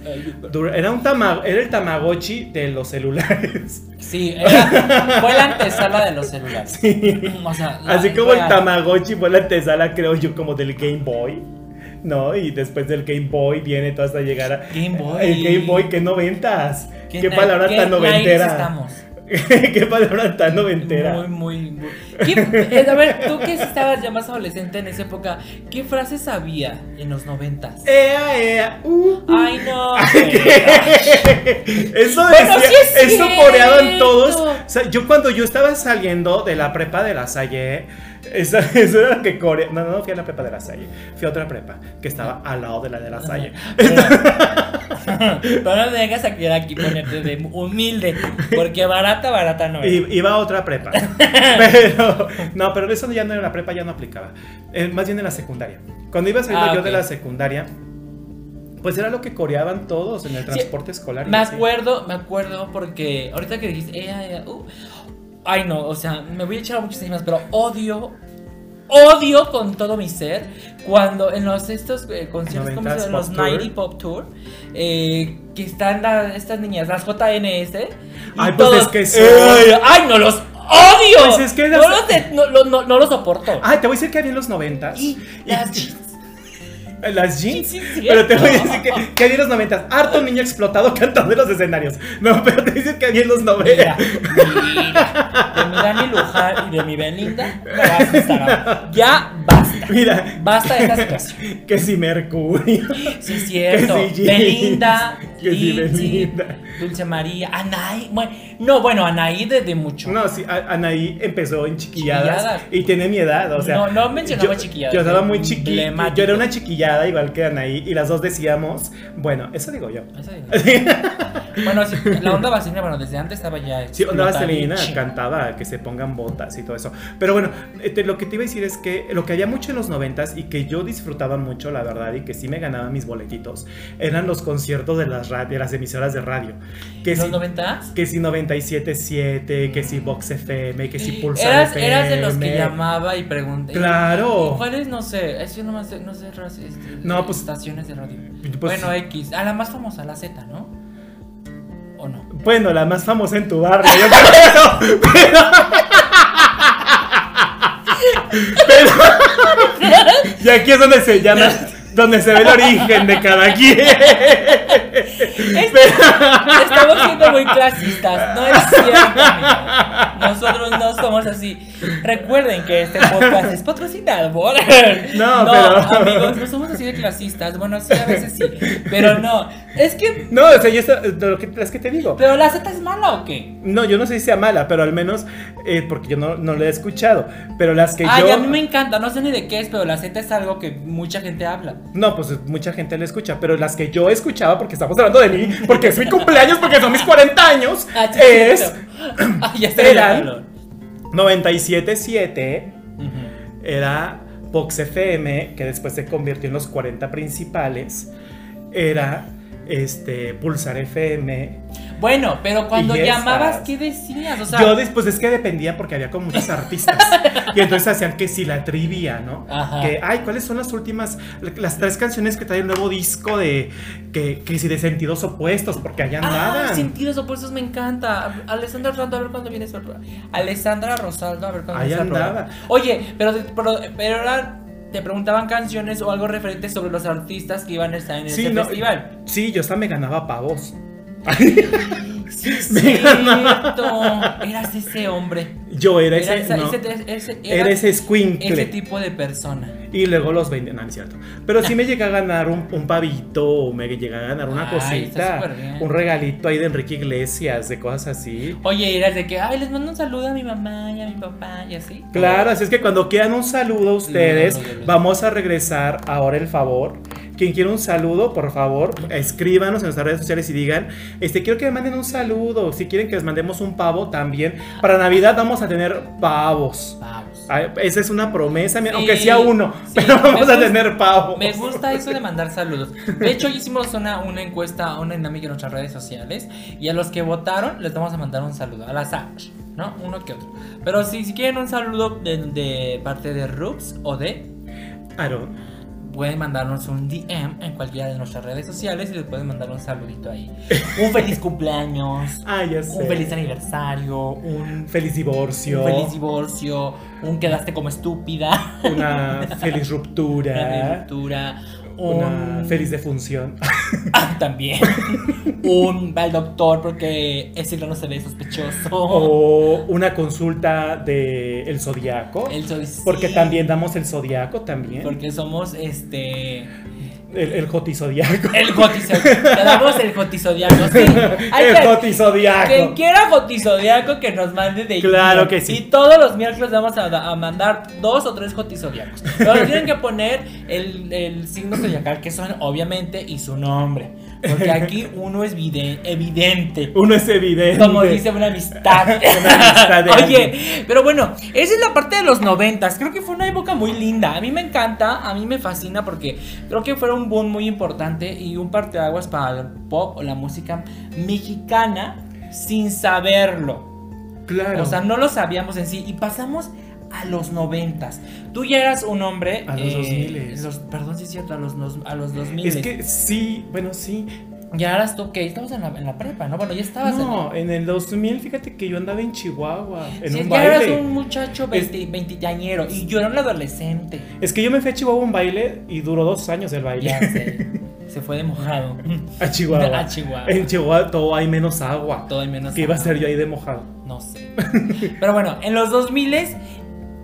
Era un tama- era el Tamagotchi de los celulares. Sí, era- fue la antesala de los celulares. O sea, Así como el. Tamagotchi fue la antesala, creo yo, como del Game Boy. ¿No? Y después del Game Boy viene todo hasta llegar a. Game Boy. El Game Boy, qué noventas. Qué, na- palabra qué tan noventera. estamos. qué palabra tan noventera. Muy, muy, muy. ¿Qué- a ver, tú que estabas ya más adolescente en esa época, ¿qué frases había en los noventas? Ea, ea, uh, uh. Ay, no. Eso Bueno, decía, sí es eso coreaban cierto. todos. O sea, yo cuando yo estaba saliendo de la prepa de la Salle, esa- eso era lo que coreaban. No, no, no fui a la prepa de la Salle, fui a otra prepa que estaba al lado de la de la Salle. Pero, no vengas a aquí ponerte de humilde, porque barata, barata no. I- Iba a otra prepa. Pero, no, pero eso ya no era la prepa, ya no aplicaba. Eh, más bien en la secundaria. Cuando iba saliendo Ah, yo de la secundaria, pues era lo que coreaban todos en el Sí, transporte escolar. Me así. acuerdo, me acuerdo porque ahorita que dijiste, ella, ella, uh, ay no, o sea, me voy a echar muchísimas, pero odio, odio con todo mi ser cuando en los estos eh, conciertos, ¿cómo se 90s llaman? Los Tour. 90 Pop Tour, eh, que están la- estas niñas, las JNS. y Ay, pues es que son- ¡Ay, ay, no los odio! Pues es que no, las- los de- no, no, no, no los soporto. Ay, te voy a decir que había en los noventas. y las jeans. Las jeans. Sí, sí, pero te voy a decir que, que había en los noventas. Harto niño explotado cantando en los escenarios. No, pero te decir que había en los noventas. mira, de mi Dani Luján y de mi Belinda, no vas a estar ahora. ya basta. Mira, Basta de esta situación. que si Mercurio. Sí, es cierto. Que si Belinda, que si Belinda. Dulce María, Anaí. Bueno, no, bueno, Anaí desde mucho. No, sí, Anaí empezó en chiquilladas, Chiquilladas. y tiene mi edad, o sea. No, no mencionaba yo- chiquilladas, Yo estaba muy chiquilla. Yo era una chiquillada igual que Anaí y las dos decíamos, bueno, eso digo yo. Eso digo. Bueno, sí, la onda vaselina, bueno, desde antes estaba ya. Sí, Onda Vaselina cantaba que se pongan botas y todo eso. Pero bueno, eh, te- lo que te iba a decir es que lo que había mucho en los noventas y que yo disfrutaba mucho, la verdad, y que sí me ganaba mis boletitos, eran los conciertos de las, de las emisoras de radio. Que ¿Los si, noventas? que si 97.7, que si Vox FM, que si Pulsar Eras, FM. eras de los que llamaba y pregunté. Claro. ¿Y ¿Cuáles? No sé. Es que no, sé, no sé este, No, pues- estaciones de radio. Pues- bueno, X. A la más famosa, la Z, ¿no? ¿O no? Bueno, la más famosa en tu barrio, yo creo. Pero, pero, y aquí es donde se llama, donde se ve el origen de cada quien. Estamos siendo muy clasistas, no es cierto. Nosotros no somos así. Recuerden que este podcast es patrocinado por. No, pero- amigos, no somos así de clasistas. Bueno, sí, a veces sí. Pero no. Es que. No, o sea, yo está- lo que, es que te digo. ¿Pero la Z es mala o qué? No, yo no sé si sea mala, pero al menos, eh, porque yo no, no lo he escuchado. Pero las que Ay, yo. a mí me encanta. No sé ni de qué es, pero la Z es algo que mucha gente habla. No, pues mucha gente la escucha, pero las que yo escuchaba, porque estamos hablando de mí, porque es mi cumpleaños, porque son mis 40 años, Ah, es. Ay, ya se eran 97.7, era Vox FM, que después se convirtió en los 40 principales, era este, Pulsar FM. Bueno, pero cuando llamabas, ¿qué decías? O sea, Yo después es que dependía porque había como muchos artistas. y entonces hacían que si la trivia, ¿no? Ajá. Que, ay, ¿cuáles son las últimas, las tres canciones que trae el nuevo disco de, que, que si de sentidos opuestos? Porque allá Ah, andaban. sentidos opuestos me encanta. Alessandra Rosaldo, a ver cuándo al programa. Alessandra Rosaldo, a ver cuándo programa. Oye, pero, pero, pero ahora te preguntaban canciones o algo referente sobre los artistas que iban a estar en Sí, ese no, festival. Sí, yo hasta me ganaba pavos. Sí, es Me cierto. Eras ese hombre. Yo era ese, no, ese, ese- era era ese escuincle. ese tipo de persona. Y luego los vendían, no, no es cierto. Pero sí me llegué a ganar un, un pavito, o me llegué a ganar una Ay, está cosita, un regalito ahí de Enrique Iglesias, de cosas así. Oye, eras de que, ay, les mando un saludo a mi mamá y a mi papá y así. Claro, así es que cuando quieran un saludo a ustedes, no. vamos a regresar ahora el favor. Quien quiera un saludo, por favor, escríbanos en nuestras redes sociales y digan, este, quiero que me manden un saludo. Si quieren que les mandemos un pavo también. Para Navidad vamos a tener pavos. Ay, Esa es una promesa, Sí, aunque sea uno, sí, pero vamos a tener pavos. Me gusta eso de mandar saludos. De hecho, hicimos una, una encuesta, una dinámica en nuestras redes sociales. Y a los que votaron les vamos a mandar un saludo al azar, ¿no? Uno que otro. Pero si, si quieren un saludo de, de parte de Roots o de, Aaron. Pueden mandarnos un DM en cualquiera de nuestras redes sociales y les pueden mandar un saludito ahí. Un feliz cumpleaños. Ah, ya sé. Un feliz aniversario, un, Feliz divorcio. un feliz divorcio, un quedaste como estúpida, Una feliz una ruptura. ruptura, Una un feliz defunción. Ah, también un va al doctor porque ese no se ve sospechoso. O una consulta de el zodiaco. El zodi- Porque sí, también damos el zodiaco también. porque somos este El, el jotisodiaco. el gotisodiaco. Te damos el gotisodiaco. Sí, El que- jotisodiaco. Quien quiera gotisodiaco que nos mande de Claro que sí. Y todos los miércoles vamos a, a mandar dos o tres gotisodiacos. Pero tienen que poner el, el signo zodiacal que son, obviamente, y su nombre. Porque aquí uno es vide- evidente. Uno es evidente. Como dice una amistad. Una amistad de Oye, pero bueno, esa es la parte de los noventas. Creo que fue una época muy linda. A mí me encanta, a mí me fascina porque creo que fue un boom muy importante y un parteaguas para el pop o la música mexicana sin saberlo. Claro. O sea, no lo sabíamos en sí y pasamos a los noventas. Tú ya eras un hombre... A los 2000s. los- Perdón si es cierto, a los, a los 2000. es que sí, bueno, sí. Ya eras tú, que estabas en la, en la prepa, ¿no? Bueno, ya estabas en... No, en el 2000, fíjate que yo andaba en Chihuahua, en Sí, un ya baile. eras un muchacho 20, 20 y yo era un adolescente. Es que yo me fui a Chihuahua a un baile y duró dos años el baile. Ya sé, se fue de mojado. A Chihuahua. A Chihuahua. En Chihuahua todo hay menos agua. Todo y menos. ¿Qué iba a agua. ser yo ahí de mojado? No sé. Pero bueno, en los 2000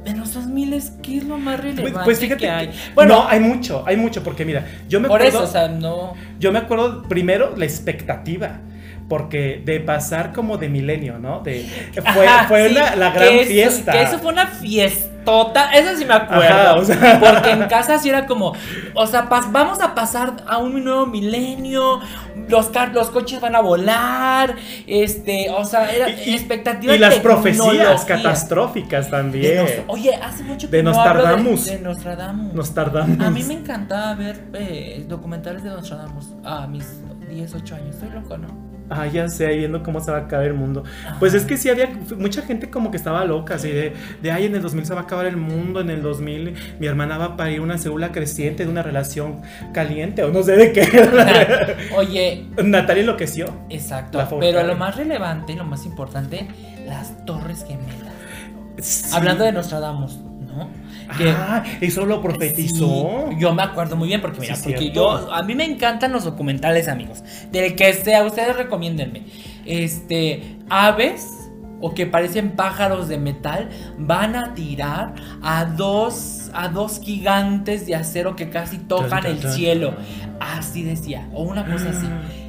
en los 2000 ¿qué es lo más Pues, relevante pues fíjate que hay? que- Bueno, no, hay mucho, hay mucho, porque mira, yo me por acuerdo, eso, o sea, no. yo me acuerdo primero la expectativa, porque de pasar como de milenio, ¿no? De fue, Ajá, fue sí, la, la que gran eso- fiesta. Que eso fue una fiestota, eso sí me acuerdo. Ajá, o sea. Porque en casa sí era como, o sea, pas- vamos a pasar a un nuevo milenio, los, car- los coches van a volar, este, o sea, era Y- expectativa y las profecías catastróficas también. Nos- Oye, hace mucho que De no Nostradamus. De, de Nostradamus. Nos tardamos. A mí me encantaba ver eh, documentales de Nostradamus a mis 10, 8 años. Estoy loco, ¿no? Ah, ya sé, ahí viendo cómo se va a acabar el mundo. Pues es que sí había mucha gente como que estaba loca, así de, de ay, en el 2000 se va a acabar el mundo, en el 2000 mi hermana va a parir una célula creciente de una relación caliente, o no sé de qué. Oye, Natalia enloqueció. exacto. Pero lo más relevante, lo más importante, las Torres Gemelas. Sí. Hablando de Nostradamus, ¿no? Que- Ah, eso lo profetizó. Sí, yo me acuerdo muy bien porque mira, Sí, porque yo a mí me encantan los documentales, amigos. Del que sea, ustedes recomiéndenme. Este, aves o que parecen pájaros de metal van a tirar a dos a dos gigantes de acero que casi tocan Tan, el tan. cielo. Así decía, o una cosa así.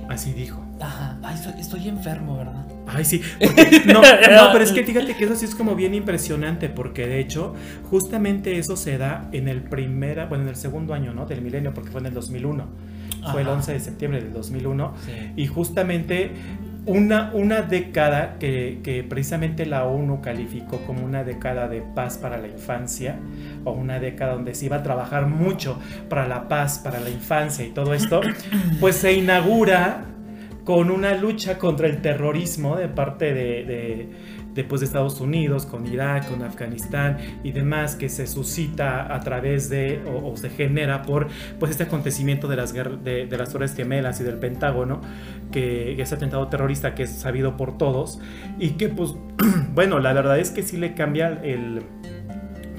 Así dijo. Ajá, ay, estoy enfermo, ¿verdad? Ay, sí. porque- no, no, pero es que fíjate que eso sí es como bien impresionante, porque de hecho, justamente eso se da en el primera, bueno, en el segundo año, ¿no? Del milenio, porque fue en el 2001. Fue el Ajá. 11 de septiembre del 2001. Sí. Y justamente una, una década que, que, precisamente la ONU calificó como una década de paz para la infancia, o una década donde se iba a trabajar mucho para la paz, para la infancia y todo esto, pues se inaugura con una lucha contra el terrorismo de parte de después de Estados Unidos, con Irak, con Afganistán y demás, que se suscita a través de o, se genera por pues este acontecimiento de las, de, las Torres Gemelas y del Pentágono, que ese atentado terrorista que es sabido por todos y que pues bueno, la verdad es que sí le cambia el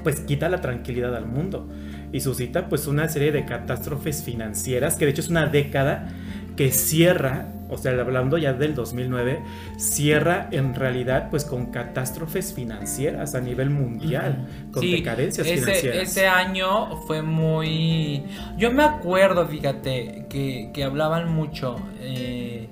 pues quita la tranquilidad al mundo y suscita pues una serie de catástrofes financieras que de hecho es una década que cierra, o sea, hablando ya del 2009, cierra en realidad pues con catástrofes financieras a nivel mundial, con decadencias financieras. Ese año fue muy... Yo me acuerdo, fíjate, que, hablaban mucho... Eh,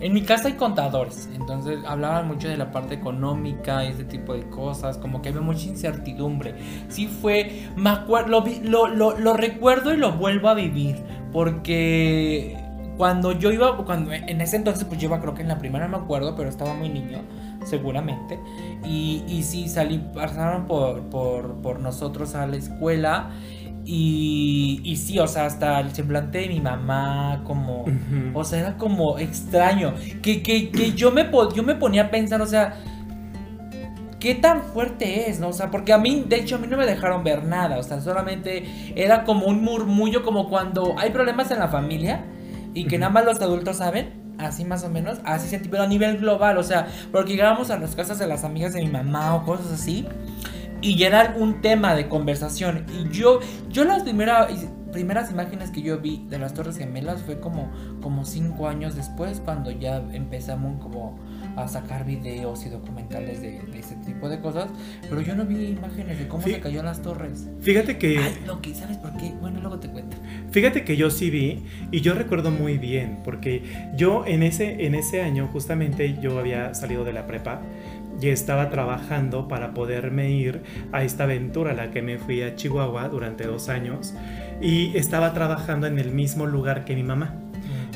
en mi casa hay contadores, entonces hablaban mucho de la parte económica y ese tipo de cosas, como que había mucha incertidumbre. Sí fue, me acuerdo, lo, lo, lo recuerdo y lo vuelvo a vivir, porque cuando yo iba, cuando en ese entonces, pues yo iba creo que en la primera, no me acuerdo, pero estaba muy niño, seguramente. Y, y sí, salí, pasaron por, por, por nosotros a la escuela. Y, y, sí, o sea, hasta el semblante de mi mamá, como, o sea, era como extraño. Que, que, que yo, me, yo me ponía a pensar, o sea, ¿qué tan fuerte es? ¿no? O sea, porque a mí, de hecho, a mí no me dejaron ver nada, o sea, solamente era como un murmullo, como cuando hay problemas en la familia y que nada más los adultos saben. Así más o menos, así sentí, pero a nivel global, o sea, porque llegábamos a las casas de las amigas de mi mamá o cosas así, y era algún tema de conversación. Y yo, yo las primeras, primeras imágenes que yo vi de las Torres Gemelas fue como, como cinco años después, cuando ya empezamos como a sacar videos y documentales de, ese tipo de cosas, pero yo no vi imágenes de cómo se cayó las torres. Fíjate que... Ay, lo que, ¿sabes por qué? Bueno, luego te cuento. Fíjate que yo sí vi y yo recuerdo muy bien, porque yo en ese, en ese año justamente yo había salido de la prepa y estaba trabajando para poderme ir a esta aventura a la que me fui a Chihuahua durante dos años y estaba trabajando en el mismo lugar que mi mamá.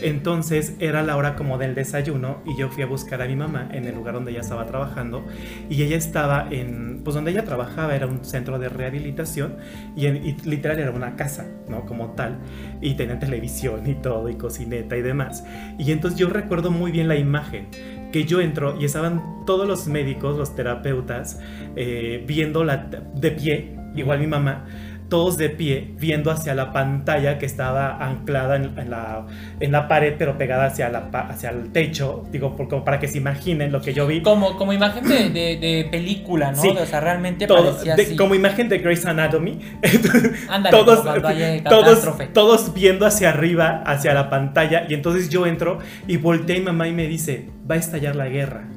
Entonces era la hora como del desayuno y yo fui a buscar a mi mamá en el lugar donde ella estaba trabajando y ella estaba en, pues donde ella trabajaba era un centro de rehabilitación y, literal era una casa, ¿no? Como tal y tenía televisión y todo y cocineta y demás. Y entonces yo recuerdo muy bien la imagen que yo entro y estaban todos los médicos, los terapeutas, eh, viendo la, de pie, igual mi mamá, todos de pie, viendo hacia la pantalla que estaba anclada en, la, en la pared, pero pegada hacia, la, hacia el techo, digo, por, como para que se imaginen lo que yo vi. Como, como imagen de, de, película, ¿no? o sea, realmente parecía así. Como imagen de Grey's Anatomy. todos, todos, todos viendo hacia arriba, hacia la pantalla, y entonces yo entro y volteé a mi mamá y me dice, va a estallar la guerra.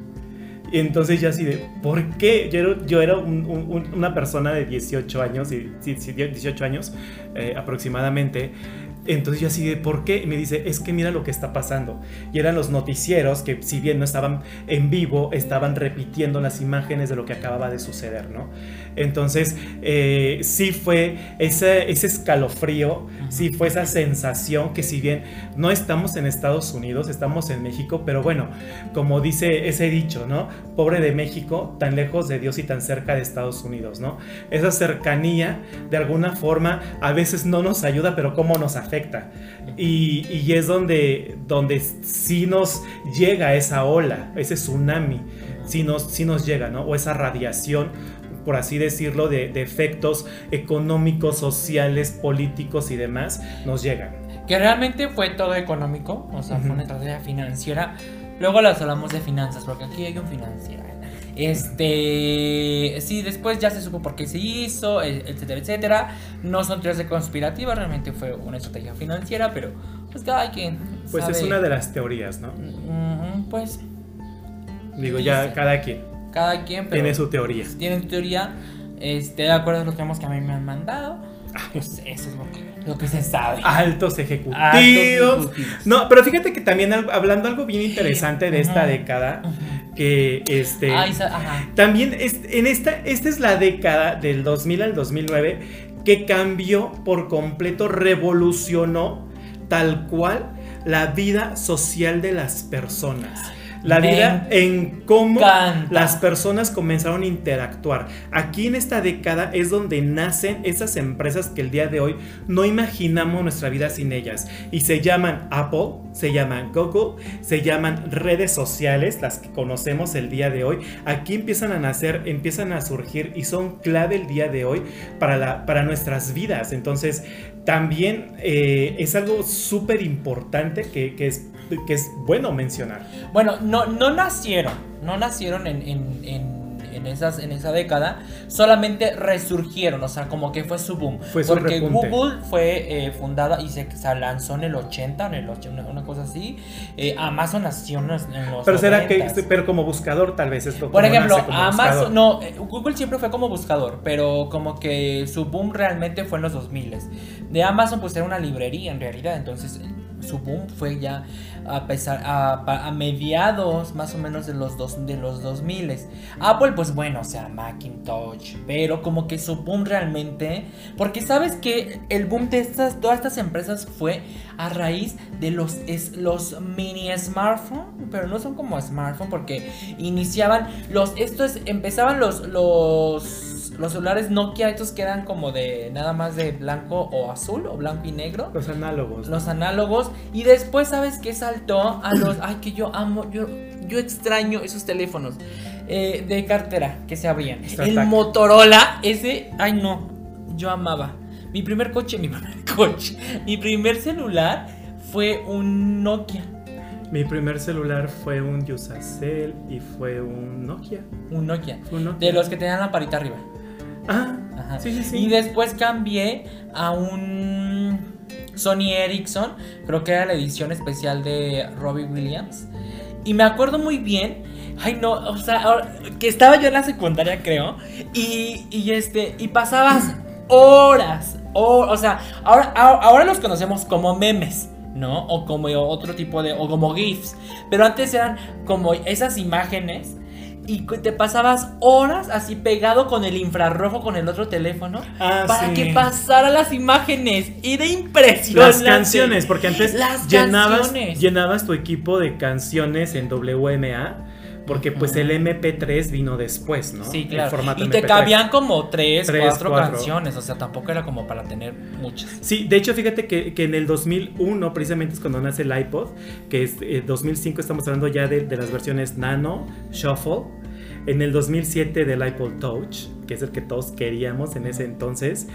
Y entonces yo así de, ¿por qué? Yo era, yo era una persona de 18 años, 18 años eh, aproximadamente, entonces yo así de, ¿por qué? Y me dice, es que mira lo que está pasando. Y eran los noticieros que si bien no estaban en vivo, estaban repitiendo las imágenes de lo que acababa de suceder, ¿no? Entonces, eh, sí fue ese, ese escalofrío, sí fue esa sensación que si bien no estamos en Estados Unidos, estamos en México, pero bueno, como dice ese dicho, ¿no? Pobre de México, tan lejos de Dios y tan cerca de Estados Unidos, ¿no? Esa cercanía, de alguna forma, a veces no nos ayuda, pero cómo nos afecta y, es donde, donde sí nos llega esa ola, ese tsunami, sí nos, nos llega, ¿no? O esa radiación, por así decirlo, de, efectos económicos, sociales, políticos y demás, nos llegan. Que realmente fue todo económico, o sea, fue una estrategia financiera. Luego las hablamos de finanzas, porque aquí hay un financiero. Este, sí, después ya se supo por qué se hizo, e, etcétera, etcétera. No son teorías conspirativas, realmente fue una estrategia financiera, pero pues cada quien. Pues es una de las teorías, ¿no? pues. Digo, ya cada quien. Cada quien, Tiene su teoría. Tiene su teoría. Este, de acuerdo a los temas que a mí me han mandado. Pues eso es lo que lo que se sabe. Altos ejecutivos. No, pero fíjate que también hablando algo bien interesante de esta década, que este también en esta esta es la década del 2000 al 2009 que cambió por completo, revolucionó tal cual la vida social de las personas. La vida en cómo encanta. las personas comenzaron a interactuar. Aquí en esta década es donde nacen esas empresas que el día de hoy no imaginamos nuestra vida sin ellas. Y se llaman Apple, se llaman Google, se llaman redes sociales, las que conocemos el día de hoy. Aquí empiezan a nacer, empiezan a surgir y son clave el día de hoy para, la, para nuestras vidas. Entonces, también eh, es algo súper importante que, que es, que es bueno mencionar. Bueno, no, no nacieron, no nacieron en, en esas, en esa década, solamente resurgieron, o sea, como que fue su boom. Fue su Porque repunte. Google fue eh, fundada y se, lanzó en el 80, en el 80, una, cosa así. Eh, Amazon nació en los, Pero será que, 90s. pero como buscador tal vez esto. Por ejemplo, buscador. Amazon, no, eh, Google siempre fue como buscador, pero como que su boom realmente fue en los 2000 De Amazon pues era una librería en realidad, entonces su boom fue ya a pesar a, a mediados más o menos de los dos de los 2000 Apple pues bueno, o sea, Macintosh, pero como que su boom realmente, porque sabes que el boom de estas todas estas empresas fue a raíz de los es, los mini smartphone, pero no son como smartphone porque iniciaban los estos empezaban los los los celulares Nokia estos que eran como de nada más de blanco o azul o blanco y negro Los análogos. los análogos y después sabes que saltó a los ay que yo amo yo yo extraño esos teléfonos eh, de cartera que se abrían el. Motorola ese ay no yo amaba mi primer coche mi primer coche mi primer celular fue un Nokia Mi primer celular fue un Yusacell y fue un Nokia. un Nokia Fue un Nokia. de los que tenían la parita arriba Ah, Ajá. sí, sí, sí. Y después cambié a un Sony Ericsson, creo que era la edición especial de Robbie Williams. Y me acuerdo muy bien, ay no, o sea, que estaba yo en la secundaria creo, y, y este, y pasabas horas, o, o sea, ahora ahora los conocemos como memes. ¿No? O como otro tipo de. O como GIFs. Pero antes eran como esas imágenes y te pasabas horas así pegado con el infrarrojo con el otro teléfono Ah, para sí. que pasara las imágenes. Era impresionante. Las canciones, porque antes Las llenabas, canciones. llenabas tu equipo de canciones en WMA, porque pues el MP3 vino después, ¿no? Sí, El claro. formato Y te MP3. cabían como tres, Tres, cuatro, cuatro. canciones. O sea, tampoco era como para tener muchas. Sí, de hecho, fíjate que, que en el 2001 precisamente es cuando nace el iPod, que es eh, 2005 estamos hablando ya de, de las versiones Nano, Shuffle, en el 2007 del iPod Touch, que es el que todos queríamos en ese entonces,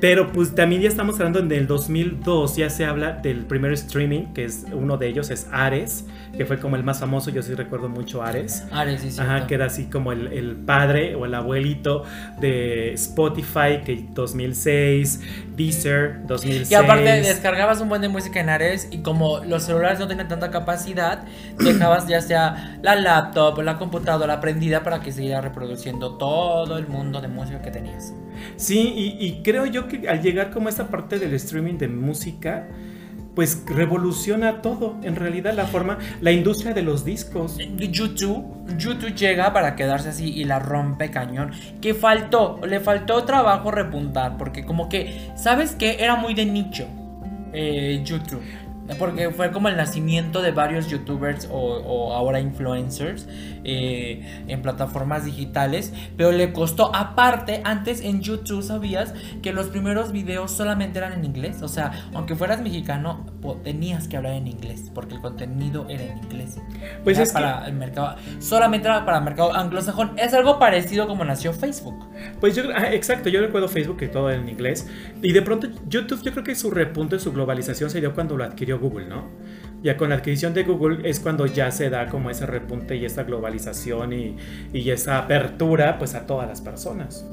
pero pues también ya estamos hablando en el 2002, ya se habla del primer streaming, que es uno de ellos, es Ares, que fue como el más famoso, yo sí recuerdo mucho Ares. Ares, sí, Ajá, cierto. que era así como el, el padre o el abuelito de Spotify, que 2006, Deezer, 2006. Y aparte descargabas un buen de música en Ares y como los celulares no tienen tanta capacidad, dejabas ya sea la laptop o la computadora prendida para que siguiera reproduciendo todo el mundo de música que tenías. Sí, y, y creo yo que al llegar como a esta parte del streaming de música, pues revoluciona todo, en realidad la forma, la industria de los discos. YouTube, YouTube llega para quedarse así y la rompe cañón. ¿Qué faltó? Le faltó trabajo repuntar porque como que, ¿sabes qué? Era muy de nicho eh, YouTube. Porque fue como el nacimiento de varios youtubers o, o ahora influencers eh, en plataformas digitales. Pero le costó, aparte, antes en YouTube sabías que los primeros videos solamente eran en inglés. O sea, aunque fueras mexicano, tenías que hablar en inglés porque el contenido era en inglés. Pues Era es que- para el mercado, solamente era para el mercado anglosajón. Es algo parecido como nació Facebook. Pues yo, ah, exacto, yo recuerdo Facebook que todo era en inglés. Y de pronto YouTube, yo creo que su repunte, su globalización se dio cuando lo adquirió Google, ¿no? Ya con la adquisición de Google es cuando ya se da como ese repunte y esa globalización y, y esa apertura pues a todas las personas.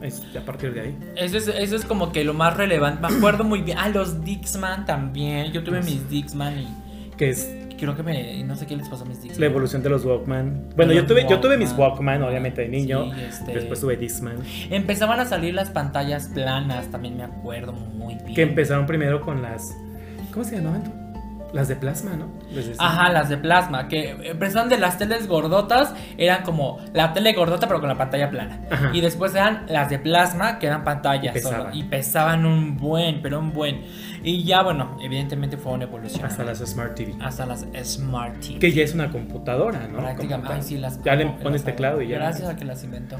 Es a partir de ahí. Eso es, eso es como que lo más relevante. Me acuerdo muy bien. Ah, los Dixman también. Yo tuve mis Dixman y Que es creo que me. No sé qué les pasó a mis Dixman. la evolución de los Walkman. Bueno, yo tuve, yo tuve mis Walkman. Walkman, obviamente de niño. Sí, este- Después tuve Discman. Empezaban a salir las pantallas planas. También me acuerdo muy bien. Que empezaron primero con las. ¿Cómo se llamaban? Las de plasma, ¿no? Ajá, las de plasma, que empezaron de las teles gordotas, eran como la tele gordota pero con la pantalla plana. Ajá. Y después eran las de plasma, que eran pantallas Y solo, pesaban. y pesaban un buen, pero un buen. Y ya, bueno, evidentemente fue una evolución. Hasta las Smart TV. Hasta las Smart TV. Que ya es una computadora, ¿no? Prácticamente. Ay, sí, las Ya le pones teclado y ya. Gracias a que las inventó.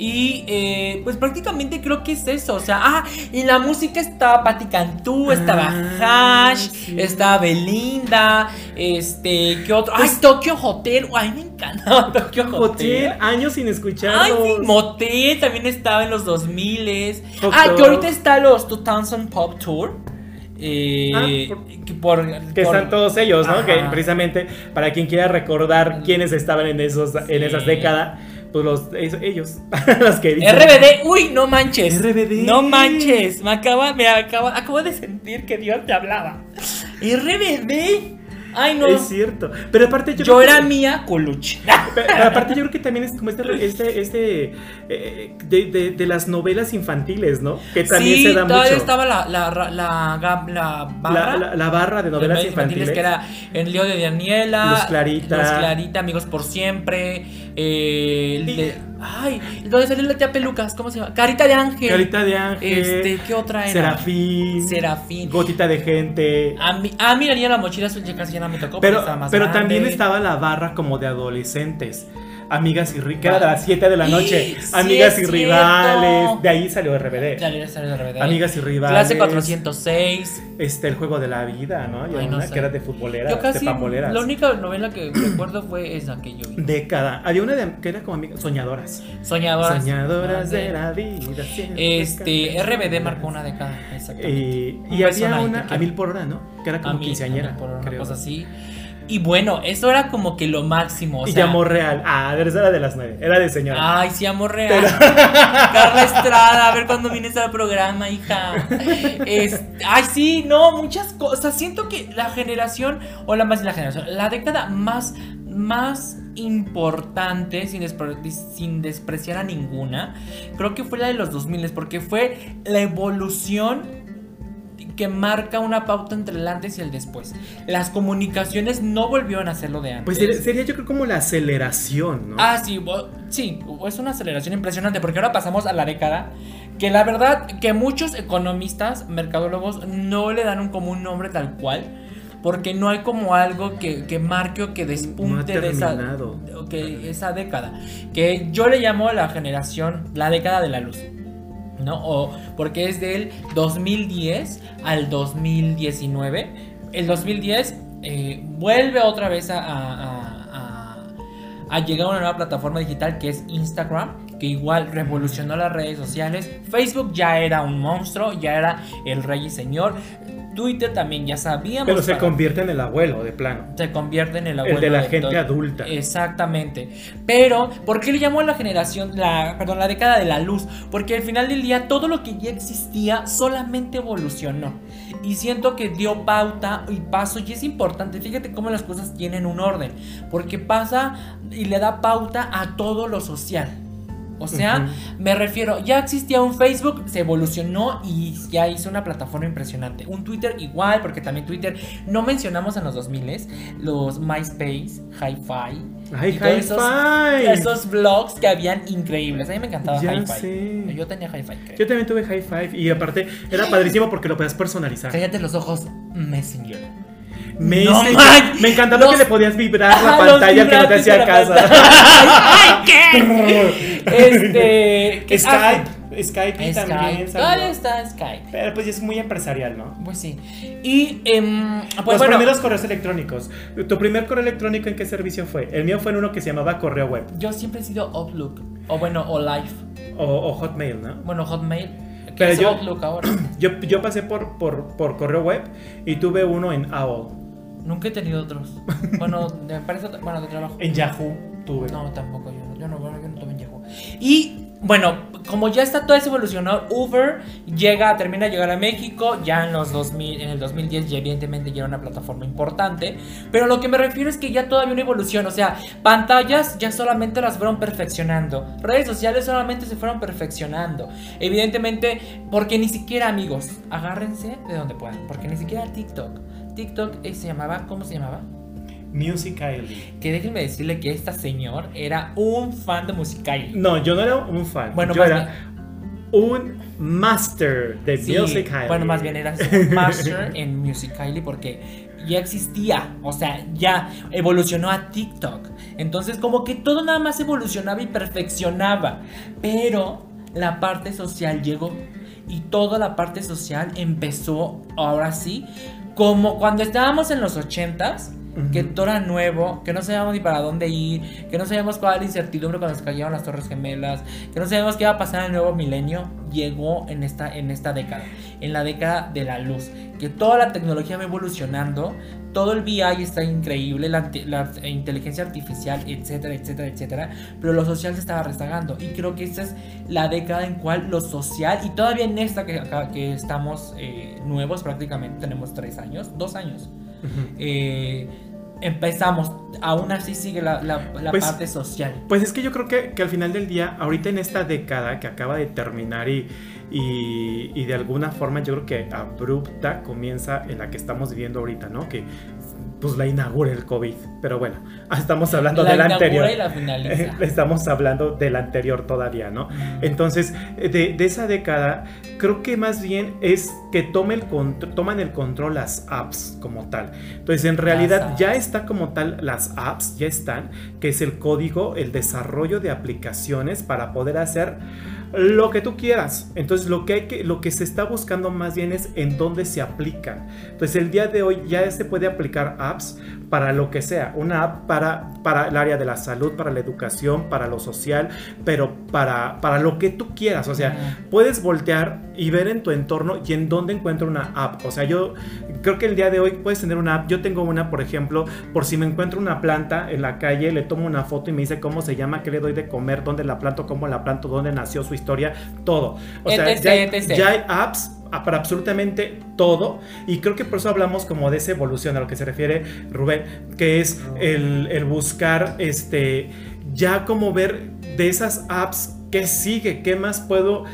Y eh, pues prácticamente creo que es eso. O sea, ah, y la música estaba Patti Cantú, estaba Ah, Hash, sí. estaba Belinda, este, ¿qué otro? Pues- Ay, Tokyo Hotel. Ay, me encantaba Tokyo Hotel. Hotel, años sin escucharlos. Ay, sí, Motel también estaba en los 2000 Hot Ah, que ahorita está los 2000 Pop Tour. Eh, Ah, por- que por, Que por- están todos ellos, ¿no? Ajá. Que precisamente para quien quiera recordar quiénes estaban en esos en esas décadas, pues los ellos, los que dicen. RBD, uy, no manches. RBD. No manches. Me acaba, me acaba, acabo de sentir que Dios te hablaba. RBD. Ay, no. Es cierto. Pero aparte yo, Yo creo que- era mía pero aparte yo creo que también es como este, este, este eh, de, de- de las novelas infantiles, ¿no? Que también sí, se da todavía mucho. estaba la, la, la, la, barra. La, barra de novelas infantiles. que era El lío de Daniela, Luz Clarita. Luz Clarita, Amigos por Siempre, eh, de- ay, donde salió la tía Pelucas, ¿cómo se llama? Carita de Ángel. Carita de Ángel. Este, ¿qué otra era? Serafín. Serafín. Gotita de gente. A mí, a mí la mochila azul ya casi ya no me tocó, Pero, estaba más pero también estaba la barra como de adolescentes. Amigas y rivales. Que era de las 7 de la noche. Sí, Amigas y cierto. rivales. De ahí salió RBD. Le salió RBD. Amigas y rivales. Clase 406. Este, el juego de la vida, ¿no? Y Ay, no una sé. que era de futboleras, Yo casi, de la única novela que recuerdo fue esa que yo vi. Década. Había una de, que era como amigas. Soñadoras. Soñadoras. Soñadoras de la vida. Este. RBD marcó una década, exactamente. Eh, Un y había una a quiero. mil por hora, ¿no? Que era A como mí, quinceañera. a mí por una creo. cosa así. Y bueno, eso era como que lo máximo. O y sea, de amor real. Ah, era de las nueve. Era de señora. Ay, sí, amor real. Carla Estrada, a ver cuándo vienes al programa, hija. Es- ay, sí, no, muchas cosas. Siento que la generación, o la más la generación, la década más, más importante, sin, despre- sin despreciar a ninguna, creo que fue la de los 2000, porque fue la evolución que marca una pauta entre el antes y el después. Las comunicaciones no volvieron a ser lo de antes. Pues sería, sería yo creo como la aceleración, ¿no? Ah, sí, sí, es una aceleración impresionante porque ahora pasamos a la década que la verdad que muchos economistas, mercadólogos no le dan un como un nombre tal cual porque no hay como algo que, que marque o que despunte No de esa, que esa década que yo le llamo la generación la década de la luz. ¿No? O porque es del 2010 al 2019. El 2010 eh, vuelve otra vez a, a- a- llegar a una nueva plataforma digital que es Instagram, que igual revolucionó las redes sociales. Facebook ya era un monstruo, ya era el rey y señor. Twitter también ya sabíamos. pero se para- convierte en el abuelo, de plano. se convierte en el El abuelo de la gente todo. adulta. Exactamente. Pero, ¿por qué le llamó la generación, la, perdón, la década de la luz? Porque al final del día todo lo que ya existía solamente evolucionó. Y siento que dio pauta y paso. Y es importante, fíjate cómo las cosas tienen un orden. Porque pasa y le da pauta a todo lo social. O sea, me refiero, ya existía un Facebook, se evolucionó y ya hizo una plataforma impresionante. Un Twitter igual, porque también Twitter, no mencionamos en los 2000 los MySpace, Hi-Fi. Ay, y todos esos, Hi-Fi. esos blogs que habían increíbles. A mí me encantaba Hi-Fi. Yo tenía Hi-Fi. Yo también tuve high five y aparte era padrísimo porque lo podías personalizar. Cállate los ojos, Messenger. Me, No hice- man- me encantaba los- que le podías vibrar la pantalla que no te hacía pantalla. ¡Ay, qué! Este. ¿qué- Skype, Skype, Skype. también. Todavía está Skype. Pero pues ya es muy empresarial, ¿no? Pues sí. Y, em, pues Los bueno. primeros correos electrónicos. ¿Tu primer correo electrónico en qué servicio fue? El mío fue en uno que se llamaba correo web Yo siempre he sido Outlook. O bueno, o Live. o, o Hotmail, ¿no? Bueno, Hotmail. Pero es yo- Outlook ahora. Yo, yo pasé por, por, por correo web y tuve uno en AOL. Nunca he tenido otros. Bueno, de empresa, bueno, de trabajo. En Yahoo tuve. No, tampoco yo. no- Yo no, bueno, yo no tuve en Yahoo. Y bueno, como ya está todo eso evolucionado, Uber llega, termina de llegar a México, ya en los 2000, en el 2010 ya evidentemente ya era una plataforma importante, pero lo que me refiero es que ya todavía una evolución, o sea, pantallas ya solamente las fueron perfeccionando, redes sociales solamente se fueron perfeccionando, evidentemente porque ni siquiera amigos, agárrense de donde puedan, porque ni siquiera TikTok, TikTok eh, se llamaba, ¿cómo se llamaba? Musical.ly. Que déjenme decirle que esta señor era un fan de Musical.ly. No, yo no era un fan. Bueno, yo era un master de Sí, Music Highly. Bueno, más bien era un master en Musical.ly porque ya existía, o sea, ya evolucionó a TikTok. Entonces, como que todo nada más evolucionaba y perfeccionaba. Pero la parte social llegó. Y toda la parte social empezó, ahora sí, como cuando estábamos en los ochentas, que todo era nuevo, que no sabíamos ni para dónde ir, que no sabíamos cuál era la incertidumbre cuando se cayeron las Torres Gemelas, que no sabíamos qué iba a pasar en el nuevo milenio, llegó en esta, en esta década, en la década de la luz, que toda la tecnología va evolucionando, todo el VI está increíble, la, inteligencia artificial, etcétera, etcétera, etcétera, pero lo social se estaba rezagando y creo que esta es la década en cual lo social, y todavía en esta que estamos eh, nuevos prácticamente, tenemos tres años, dos años, Eh, empezamos, aún así sigue la, la- la Pues- parte social. Pues es que yo creo que, que al final del día, ahorita en esta década que acaba de terminar y, y, y de alguna forma yo creo que abrupta comienza en la que estamos viviendo ahorita, ¿no? Que pues la inaugura el COVID. Pero bueno, estamos hablando La del anterior. y la finaliza. Estamos hablando del anterior todavía, ¿no? Entonces, de, de esa década, creo que más bien es que tome el toman el control las apps como tal. Entonces, en realidad ya está como tal, las apps ya están, que es el código, el desarrollo de aplicaciones para poder hacer lo que tú quieras. Entonces, lo que, hay que, lo que se está buscando más bien es en dónde se aplican. Entonces, el día de hoy ya se puede aplicar apps para lo que sea. Una app para, para el área de la salud, para la educación, para lo social, pero para, para lo que tú quieras. O sea, puedes voltear y ver en tu entorno y en dónde encuentro una app. O sea, yo creo que el día de hoy puedes tener una app. Yo tengo una, por ejemplo, por si me encuentro una planta en la calle, le tomo una foto y me dice cómo se llama, qué le doy de comer, dónde la planto, cómo la planto, dónde nació su historia, todo. O sea, Etc, ya, hay, etc. ya hay apps para absolutamente todo y creo que por eso hablamos como de esa evolución a lo que se refiere Rubén, que es el, el buscar este ya como ver de esas apps qué sigue, qué más puedo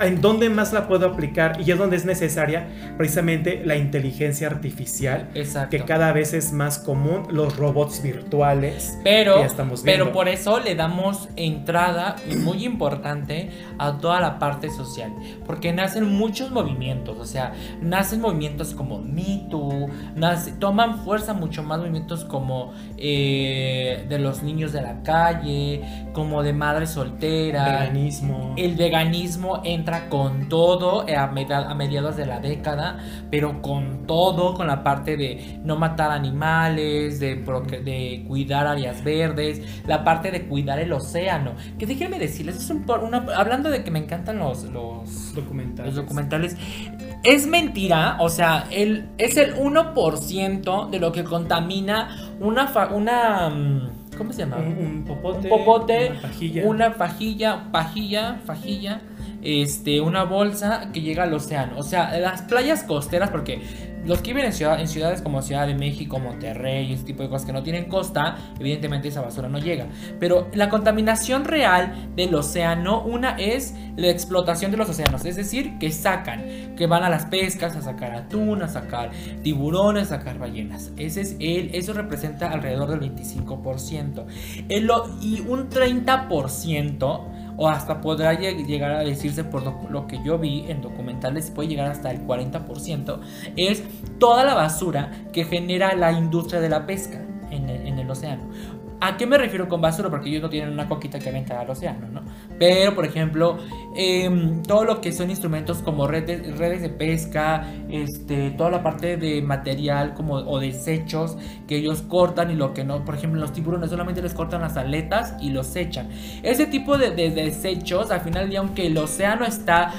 en dónde más la puedo aplicar y es donde es necesaria precisamente la inteligencia artificial Exacto. que cada vez es más común los robots virtuales Pero, que ya estamos pero viendo. por eso le damos entrada y muy importante a toda la parte social. Porque nacen muchos movimientos. O sea, nacen movimientos como Me Too. nace- toman fuerza mucho más movimientos como eh, de los niños de la calle. Como de madres solteras. veganismo El veganismo entra con todo eh, a, mediados de la década, pero con todo, con la parte de no matar animales, de, cuidar áreas verdes, la parte de cuidar el océano. Que déjenme decirles, es un una- hablando de que me encantan los, los, documentales. los documentales. Es mentira, o sea, el, es el 1% de lo que contamina una, fa- una mm, ¿cómo se llama? un, un popote, un popote, una pajilla. una fajilla, pajilla, fajilla, este, una bolsa que llega al océano. O sea, las playas costeras, porque los que viven en, ciudad- en ciudades como Ciudad de México, Monterrey, ese tipo de cosas que no tienen costa, evidentemente esa basura no llega. Pero la contaminación real del océano, una es la explotación de los océanos, es decir, que sacan, que van a las pescas a sacar atún, a sacar tiburones, a sacar ballenas. Ese es el, eso representa alrededor del 25%. El y un 30% o hasta podrá lleg- llegar a decirse por lo, que yo vi en documentales, puede llegar hasta el 40%, es toda la basura que genera la industria de la pesca en el océano. ¿A qué me refiero con basura? Porque ellos no tienen una coquita que aventar al océano, ¿no? Pero, por ejemplo, em, todo lo que son instrumentos como redes, redes de pesca, este, toda la parte de material como, o desechos que ellos cortan y lo que no, por ejemplo, los tiburones solamente les cortan las aletas y los echan. Ese tipo de, de desechos, al final del día, aunque el océano está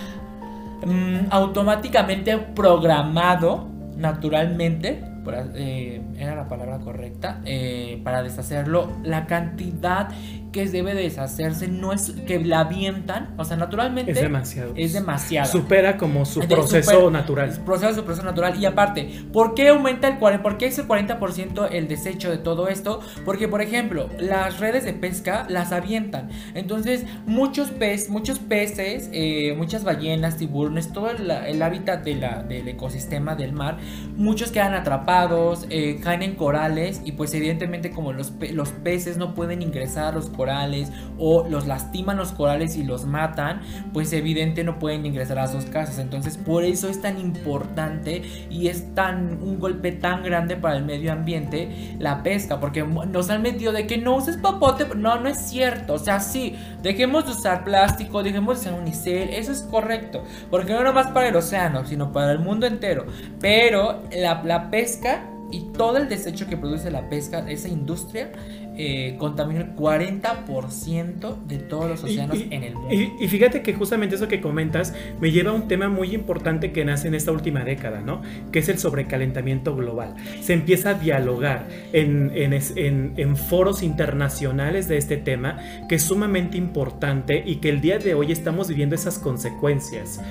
mm, automáticamente programado naturalmente, por, eh, era la palabra correcta, eh, para deshacerlo, la cantidad que debe deshacerse no es que la avientan, o sea, naturalmente es demasiado. es demasiada. Supera como su proceso natural. Proceso su proceso natural. Y aparte, ¿por qué aumenta el 40%? ¿Por qué es el 40% el desecho de todo esto? Porque, por ejemplo, las redes de pesca las avientan. Entonces, muchos peces, muchos peces, eh, muchas ballenas, tiburones, todo el, el hábitat de la- del ecosistema del mar, muchos quedan atrapados, eh, caen en corales y pues evidentemente como los, los peces no pueden ingresar a los corales, corales o los lastiman los corales y los matan, pues evidente no pueden ingresar a sus casas. Entonces por eso es tan importante y es tan un golpe tan grande para el medio ambiente la pesca, porque nos han metido de que no uses papote, no, no es cierto, o sea, sí, dejemos de usar plástico, dejemos de usar unicel, eso es correcto, porque no nomás para el océano, sino para el mundo entero, pero la, la pesca y todo el desecho que produce la pesca, esa industria, eh, contamina el 40% de todos los océanos en el mundo. Y, fíjate que justamente eso que comentas me lleva a un tema muy importante que nace en esta última década, ¿no? Que es el sobrecalentamiento global. Se empieza a dialogar en, en, en foros internacionales de este tema, que es sumamente importante y que el día de hoy estamos viviendo esas consecuencias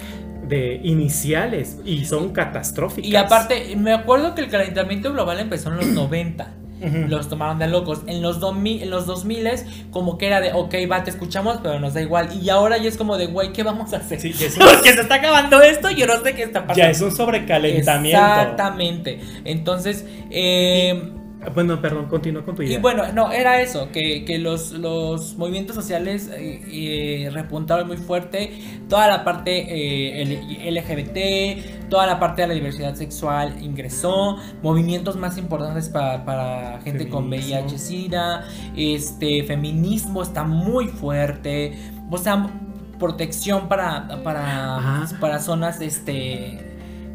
de iniciales y son catastróficas. Y aparte, me acuerdo que el calentamiento global empezó en los 90. Los tomaron de locos. En los, 2000, en los 2000 como que era de, ok, va, te escuchamos, pero nos da igual. Y ahora ya es como de, güey, ¿qué vamos a hacer? Sí, Porque se está acabando esto y yo no sé qué está pasando. Ya es un sobrecalentamiento. Exactamente. Entonces, eh... Bueno, perdón, continúa con tu idea. Y bueno, no, era eso, que, los, los, movimientos sociales eh, eh, repuntaron muy fuerte, toda la parte eh, LGBT, toda la parte de la diversidad sexual ingresó, movimientos más importantes para, gente con VIH, SIDA, este, feminismo está muy fuerte, o sea, protección para, para, para zonas, este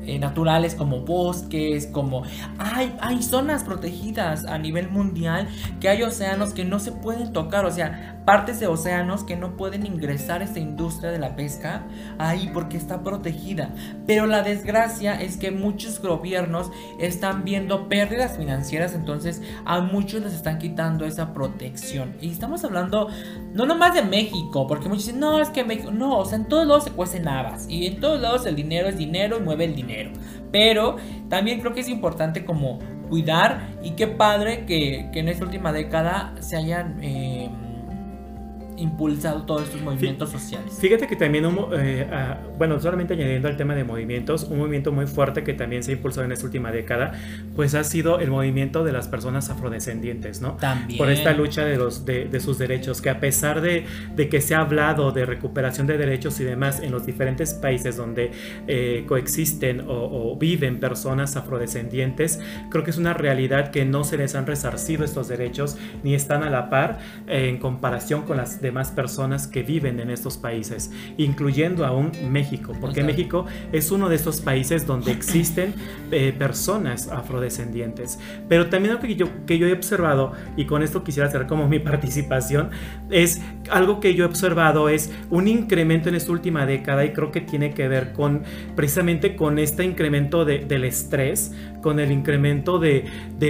eh, naturales como bosques, como hay, hay zonas protegidas a nivel mundial que hay océanos que no se pueden tocar, o sea, partes de océanos que no pueden ingresar a esta industria de la pesca ahí porque está protegida. Pero la desgracia es que muchos gobiernos están viendo pérdidas financieras, entonces a muchos les están quitando esa protección. Y estamos hablando no nomás de México, porque muchos dicen, no, es que México, no, o sea, en todos lados se cuecen habas y en todos lados el dinero es dinero y mueve el dinero. Pero también creo que es importante como cuidar y qué padre que, en esta última década se hayan... Eh, impulsado todos estos movimientos sociales. Fíjate que también, eh, ah, bueno, solamente añadiendo al tema de movimientos, un movimiento muy fuerte que también se ha impulsado en esta última década, pues ha sido el movimiento de las personas afrodescendientes, ¿no? También. Por esta lucha de, los, de, sus derechos, que a pesar de, de, que se ha hablado de recuperación de derechos y demás en los diferentes países donde eh, coexisten o, viven personas afrodescendientes, creo que es una realidad que no se les han resarcido estos derechos ni están a la par en comparación con las más personas que viven en estos países, incluyendo aún México, porque México es uno de estos países donde existen eh, personas afrodescendientes. Pero también lo que yo, que yo he observado, y con esto quisiera hacer como mi participación, es algo que yo he observado es un incremento en esta última década y creo que tiene que ver con precisamente con este incremento del estrés, con el incremento de,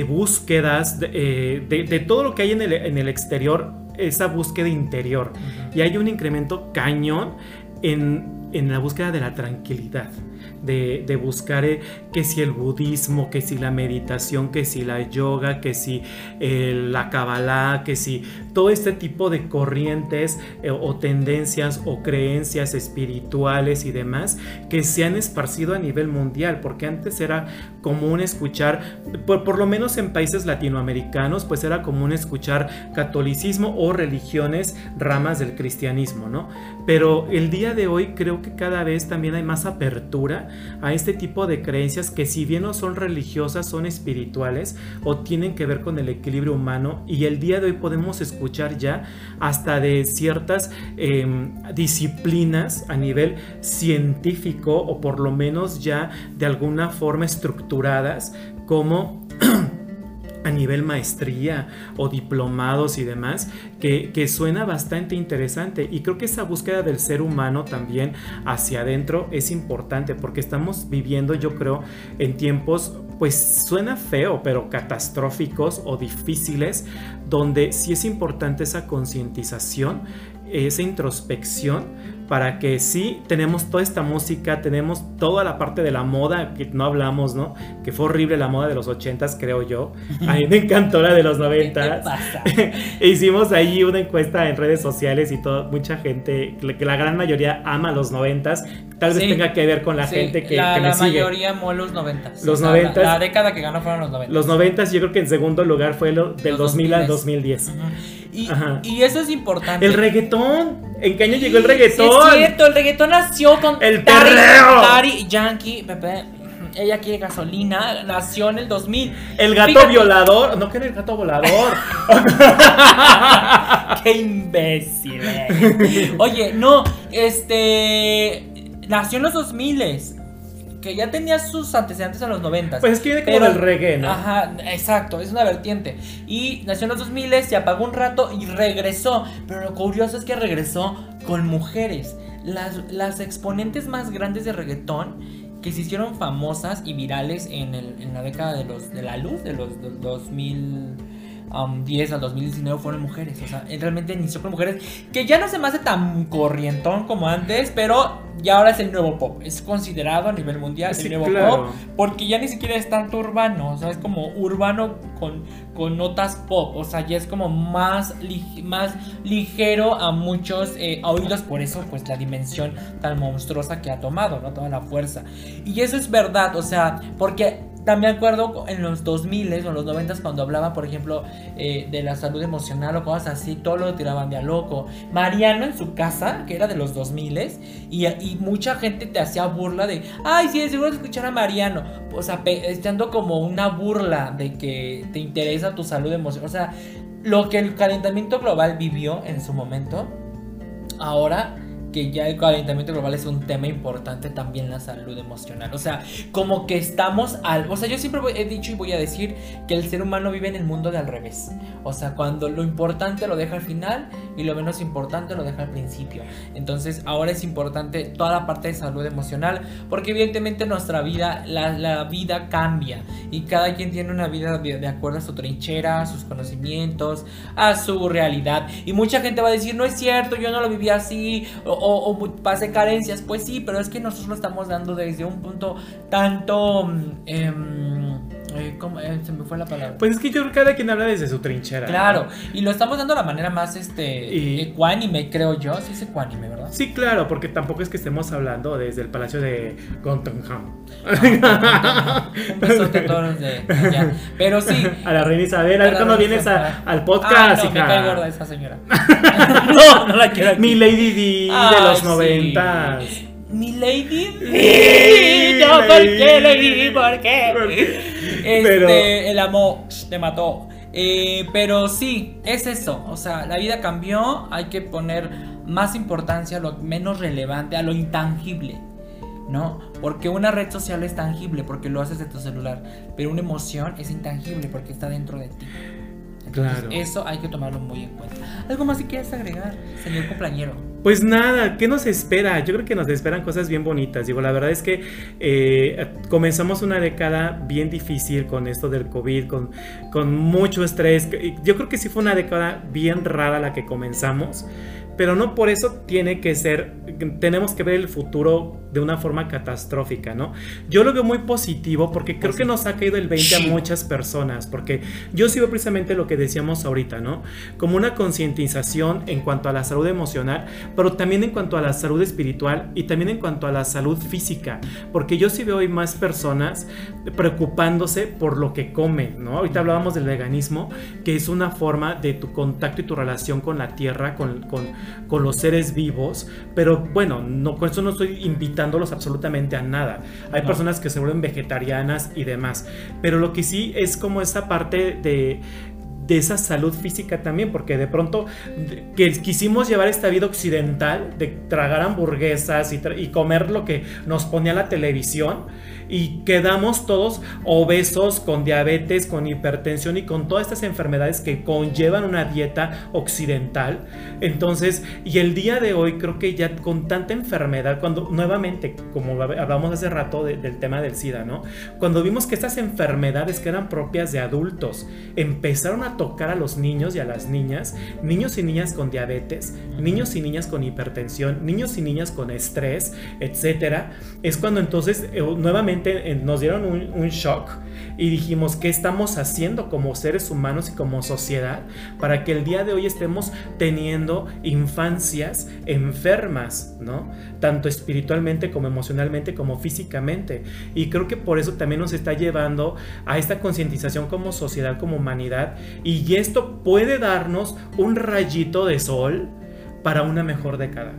búsquedas, eh, de, todo lo que hay en el, en el exterior esa búsqueda interior. Y hay un incremento cañón en, en la búsqueda de la tranquilidad de, buscar eh, que si el budismo, que si la meditación, que si la yoga, que si eh, la kabbalah, que si todo este tipo de corrientes eh, o tendencias o creencias espirituales y demás que se han esparcido a nivel mundial, porque antes era común escuchar, por, por lo menos en países latinoamericanos, pues era común escuchar catolicismo o religiones ramas del cristianismo, ¿no? Pero el día de hoy creo que cada vez también hay más apertura a este tipo de creencias que si bien no son religiosas, son espirituales o tienen que ver con el equilibrio humano y el día de hoy podemos escuchar ya hasta de ciertas em, disciplinas a nivel científico o por lo menos ya de alguna forma estructuradas como a nivel maestría o diplomados y demás, que, suena bastante interesante. Y creo que esa búsqueda del ser humano también hacia adentro es importante porque estamos viviendo, yo creo, en tiempos, pues suena feo, pero catastróficos o difíciles, donde sí es importante esa concientización, esa introspección para que sí tenemos toda esta música, tenemos toda la parte de la moda que no hablamos, ¿no? Que fue horrible la moda de los ochentas, creo yo. A mí me encantó la de los noventas. Hicimos ahí una encuesta en redes sociales y todo, mucha gente, que la gran mayoría ama los noventas. Tal vez tenga que ver con la gente que, la, que me la mayoría amó los noventas. Los noventas. La, década que ganó fueron los noventas. Los noventas, yo creo que en segundo lugar fue lo, del 2000 al 2010. Y, y, eso es importante. El reggaetón. ¿En qué año llegó el reggaetón? es cierto, el reggaetón nació con el Tari, perreo. Tari Yankee, Pepe. Ella quiere gasolina, nació en el 2000. El gato Fíjate. violador, no que era el gato volador. Qué imbécil. Eh. Oye, no, este nació en los 2000 que ya tenía sus antecedentes en los 90. Pues es que viene como del reggae, ¿no? Ajá, exacto, es una vertiente. Y nació en los 2000, se apagó un rato y regresó. Pero lo curioso es que regresó con mujeres. Las, las exponentes más grandes de reggaetón que se hicieron famosas y virales en, el, en la década de, los, de la luz, de los, de los 2000 um, 10 al 2019 fueron mujeres. O sea, él realmente inició con mujeres que ya no se me hace tan corrientón como antes, pero ya ahora es el nuevo pop. Es considerado a nivel mundial Sí, el nuevo claro. pop porque ya ni siquiera es tanto urbano. O sea, es como urbano con, con notas pop. O sea, ya es como más, lig- más ligero a muchos eh, oídos. Por eso, pues la dimensión tan monstruosa que ha tomado, ¿no? Toda la fuerza. Y eso es verdad, o sea, porque también acuerdo en los 2000 o los 90 cuando hablaba, por ejemplo, eh, de la salud emocional o cosas así, todo lo tiraban de a loco. Mariano en su casa, que era de los 2000 y, y mucha gente te hacía burla de, ay, sí, seguro escuchar a Mariano. O sea, estando como una burla de que te interesa tu salud emocional. O sea, lo que el calentamiento global vivió en su momento, ahora que ya el calentamiento global es un tema importante también la salud emocional. O sea, como que estamos al... O sea, yo siempre he dicho y voy a decir que el ser humano vive en el mundo de al revés. O sea, cuando lo importante lo deja al final y lo menos importante lo deja al principio. Entonces, ahora es importante toda la parte de salud emocional porque evidentemente nuestra vida, la, la vida cambia y cada quien tiene una vida de, acuerdo a su trinchera, a sus conocimientos, a su realidad. Y mucha gente va a decir, no es cierto, yo no lo viví así, o, pasé carencias. Pues sí, pero es que nosotros lo estamos dando desde un punto tanto... mm, em, eh, ¿cómo? Eh, se me fue la palabra. Pues es que yo creo que cada quien habla desde su trinchera. ¿no? Claro, y lo estamos dando de la manera más este Y- ecuánime, creo yo. Sí es ecuánime, ¿verdad? Sí, claro, porque tampoco es que estemos hablando desde el palacio de Gontenham. Un besote a todos de allá. Pero sí. A la reina Isabel, a ver A reina vienes a- al podcast, Ah, no, me cae gorda esa señora. no, no la quiero aquí. Mi Lady D de los sí. noventas. Mi Lady D. No, ¿por qué, Lady Lady? ¿Por qué? Este, Pero- el amor te mató. Eh, pero sí, es eso. O sea, la vida cambió. Hay que poner más importancia a lo menos relevante, a lo intangible. ¿No? Porque una red social es tangible porque lo haces de tu celular. Pero una emoción es intangible porque está dentro de ti. Entonces, Claro. Eso hay que tomarlo muy en cuenta. ¿Algo más que quieras agregar, señor cumpleañero? Pues nada, ¿qué nos espera? Yo creo que nos esperan cosas bien bonitas. Digo, la verdad es que eh, comenzamos una década bien difícil con esto del COVID, con, con mucho estrés. Yo creo que sí fue una década bien rara la que comenzamos, pero no por eso tiene que ser, tenemos que ver el futuro de una forma catastrófica, ¿no? Yo lo veo muy positivo porque creo que nos ha caído el 20 a muchas personas, porque yo veo precisamente lo que decíamos ahorita, ¿no? Como una concientización en cuanto a la salud emocional, pero también en cuanto a la salud espiritual y también en cuanto a la salud física, porque yo sí veo hoy más personas preocupándose por lo que comen, ¿no? Ahorita hablábamos del veganismo, que es una forma de tu contacto y tu relación con la tierra, con, con, con los seres vivos, pero bueno, no, con eso no estoy invitándolos absolutamente a nada. Hay No. personas que se vuelven vegetarianas y demás, pero lo que sí es como esa parte de de esa salud física también, porque de pronto que quisimos llevar esta vida occidental de tragar hamburguesas y, tra- y comer lo que nos ponía la televisión y quedamos todos obesos con diabetes, con hipertensión y con todas estas enfermedades que conllevan una dieta occidental. Entonces, y el día de hoy creo que ya con tanta enfermedad, cuando nuevamente, como hab- hablamos hace rato de- del tema del SIDA, ¿no? Cuando vimos que estas enfermedades que eran propias de adultos empezaron a tocar a los niños y a las niñas, niños y niñas con diabetes, niños y niñas con hipertensión, niños y niñas con estrés, etcétera, es cuando entonces eh, nuevamente eh, nos dieron un, un shock y dijimos qué estamos haciendo como seres humanos y como sociedad para que el día de hoy estemos teniendo infancias enfermas, ¿no? Tanto espiritualmente como emocionalmente como físicamente. Y creo que por eso también nos está llevando a esta concientización como sociedad, como humanidad. Y esto puede darnos un rayito de sol para una mejor década.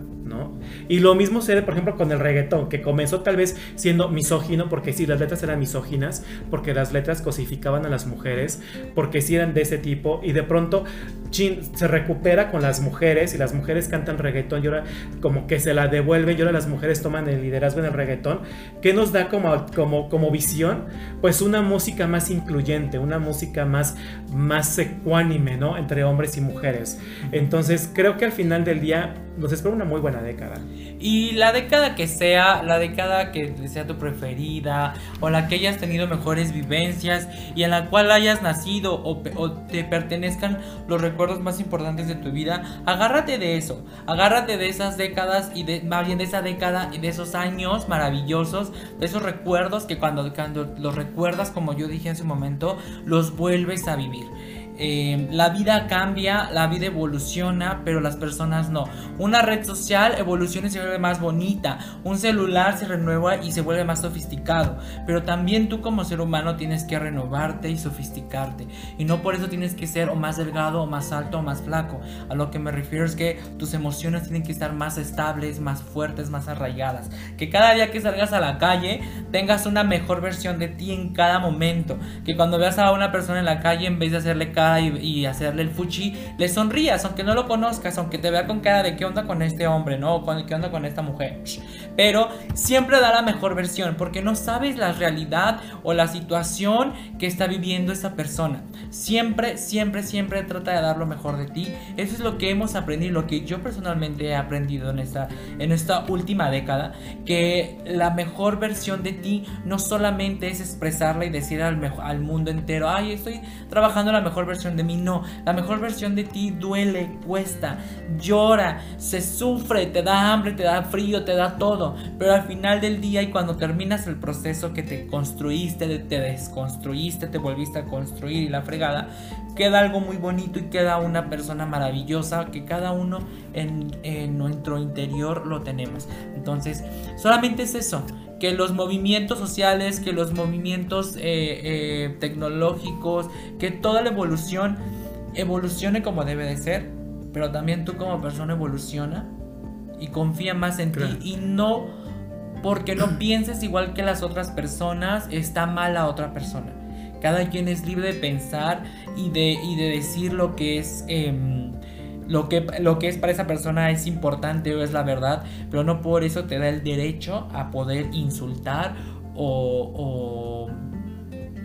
Y lo mismo sucede, por ejemplo, con el reggaetón, que comenzó tal vez siendo misógino, porque sí, las letras eran misóginas, porque las letras cosificaban a las mujeres, porque sí eran de ese tipo, y de pronto chin, se recupera con las mujeres, y las mujeres cantan reggaetón, y ahora como que se la devuelve, y ahora las mujeres toman el liderazgo en el reggaetón, que nos da como, como, como visión? Pues una música más incluyente, una música más, más ecuánime, ¿no? Entre hombres y mujeres. Entonces, creo que al final del día nos espera una muy buena década. Y la década que sea, la década que sea tu preferida, o la que hayas tenido mejores vivencias, y en la cual hayas nacido o, te pertenezcan los recuerdos más importantes de tu vida, agárrate de eso, agárrate de esas décadas y de, más bien de esa década y de esos años maravillosos, de esos recuerdos que cuando, cuando los recuerdas, como yo dije hace un momento, los vuelves a vivir. Eh, la vida cambia, la vida evoluciona, pero las personas no. Una red social evoluciona y se vuelve más bonita. Un celular se renueva y se vuelve más sofisticado. Pero también tú como ser humano tienes que renovarte y sofisticarte. Y no por eso tienes que ser o más delgado o más alto o más flaco. A lo que me refiero es que tus emociones tienen que estar más estables, más fuertes, más arraigadas. Que cada día que salgas a la calle tengas una mejor versión de ti en cada momento. Que cuando veas a una persona en la calle en vez de hacerle cara y, hacerle el fuchi, le sonrías, aunque no lo conozcas, aunque te vea con cara de qué onda con este hombre, ¿no? O qué onda con esta mujer. Pero siempre da la mejor versión, porque no sabes la realidad o la situación que está viviendo esa persona. Siempre, siempre, siempre trata de dar lo mejor de ti. Eso es lo que hemos aprendido, lo que yo personalmente he aprendido en esta, en esta última década, que la mejor versión de ti no solamente es expresarla y decir al, al mundo entero, ay, estoy trabajando la mejor versión de mí, no. La mejor versión de ti duele, cuesta, llora, se sufre, te da hambre, te da frío, te da todo. Pero al final del día y cuando terminas el proceso que te construiste, te desconstruiste, te volviste a construir y la fregada, queda algo muy bonito y queda una persona maravillosa que cada uno en, en nuestro interior lo tenemos. Entonces, solamente es eso que los movimientos sociales, que los movimientos eh, eh, tecnológicos, que toda la evolución evolucione como debe de ser, pero también tú como persona evoluciona y confía más en ti y no porque no pienses igual que las otras personas está mal la otra persona. Cada quien es libre de pensar y de, y de decir lo que es... Em, lo que, lo que es para esa persona es importante o es la verdad, pero no por eso te da el derecho a poder insultar o,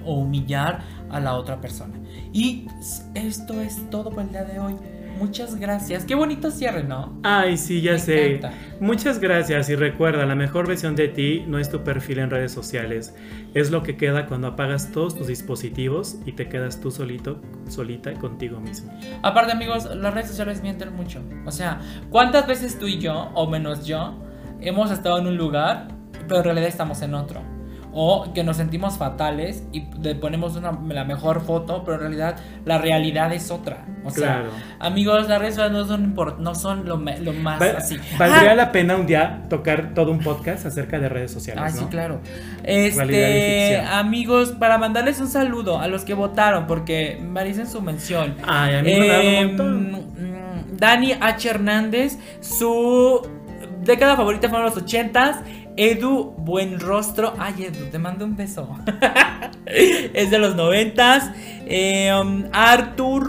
o, humillar a la otra persona. Y esto es todo por el día de hoy. Muchas gracias. Qué bonito cierre, ¿no? Ay, sí, ya sé. Muchas gracias y recuerda, la mejor versión de ti no es tu perfil en redes sociales. Es lo que queda cuando apagas todos tus dispositivos y te quedas tú solito, solita contigo mismo. Aparte, amigos, las redes sociales mienten mucho. O sea, ¿cuántas veces tú y yo, o menos yo, hemos estado en un lugar, pero en realidad estamos en otro? O que nos sentimos fatales y le ponemos una, la mejor foto, pero en realidad la realidad es otra. O sea, amigos, las redes sociales no son, no son lo, más así. Valdría ah. la pena un día tocar todo un podcast acerca de redes sociales. Ah, sí, claro. Este, amigos, para mandarles un saludo a los que votaron, porque merecen su mención. Ay, a mí me da un montón. Mm, Dani H. Hernández, su década favorita fueron los ochentas. Edu Buenrostro. Ay, Edu, te mando un beso. es de los noventas. Eh, um, Artur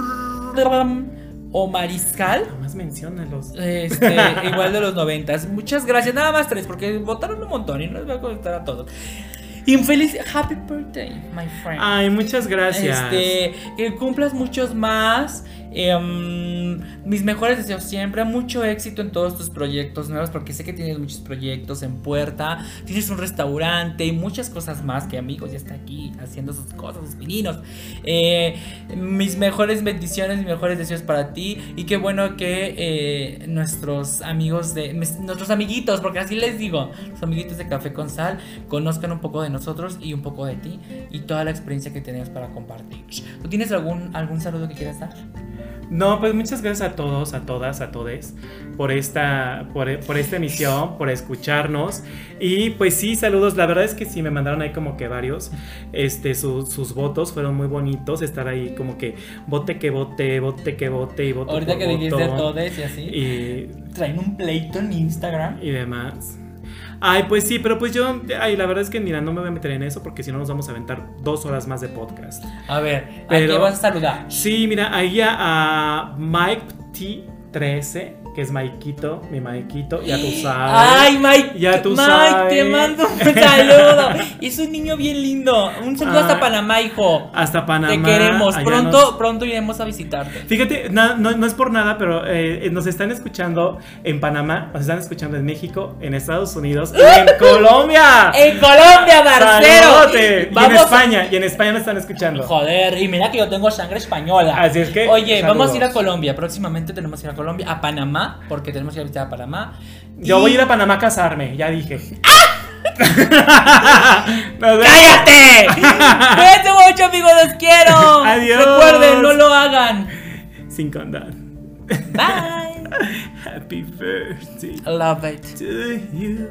o Mariscal. Nada más menciónalos. Este, igual de los noventas. Muchas gracias. Nada más tres, porque votaron un montón y no les voy a contar a todos. Y un feliz happy birthday, my friend. Ay, muchas gracias. Este, que cumplas muchos más. Em, mis mejores deseos siempre. Mucho éxito en todos tus proyectos nuevos. Porque sé que tienes muchos proyectos en puerta. Tienes un restaurante y muchas cosas más. Que amigos ya está aquí haciendo sus cosas, sus pininos. Eh, mis mejores bendiciones, mis mejores deseos para ti. Y qué bueno que eh, nuestros amigos de. Nuestros amiguitos, porque así les digo. Los amiguitos de Café con Sal conozcan un poco de nosotros y un poco de ti. Y toda la experiencia que tenemos para compartir. ¿Tú tienes algún, algún saludo que quieras dar? No, pues muchas gracias a todos, a todas, a todes por esta, por, por, esta emisión, por escucharnos. Y pues sí, saludos. La verdad es que sí, me mandaron ahí como que varios. Este, sus votos fueron muy bonitos. Estar ahí como que vote que vote, vote que vote y voto Ahorita por que dijiste todes y así. Y, Traen un pleito en Instagram. y demás. Ay, pues sí, pero pues yo, ay, la verdad es que mira, no me voy a meter en eso porque si no nos vamos a aventar dos horas más de podcast. A ver, ¿a qué vas a saludar? Sí, mira, ahí a, a Mike T13, que es Maikito, mi Maikito, ya tú sabes. Ay, Mike, Ya tú Mike, sabes. te mando un saludo. Es un niño bien lindo. Un saludo hasta Ah, Panamá, hijo. Hasta Panamá. Te queremos. Pronto, nos- pronto iremos a visitarte. Fíjate, no, no es por nada, pero eh, nos están escuchando en Panamá, nos están escuchando en México, en Estados Unidos, y en Colombia. En Colombia. Saludote. Y en. España, y en España nos están escuchando. Joder, y mira que yo tengo sangre española. Así es que, Oye, vamos a ir a. Colombia. Próximamente tenemos que ir a Colombia, a Panamá, porque tenemos que ir a visitar a Panamá. Yo Y- voy a ir a Panamá a casarme, ya dije. ¡Cállate! Cuídense mucho, amigos, los quiero. Adiós. Recuerden, no lo hagan. Sin condón. Bye. Happy birthday I love it. to you.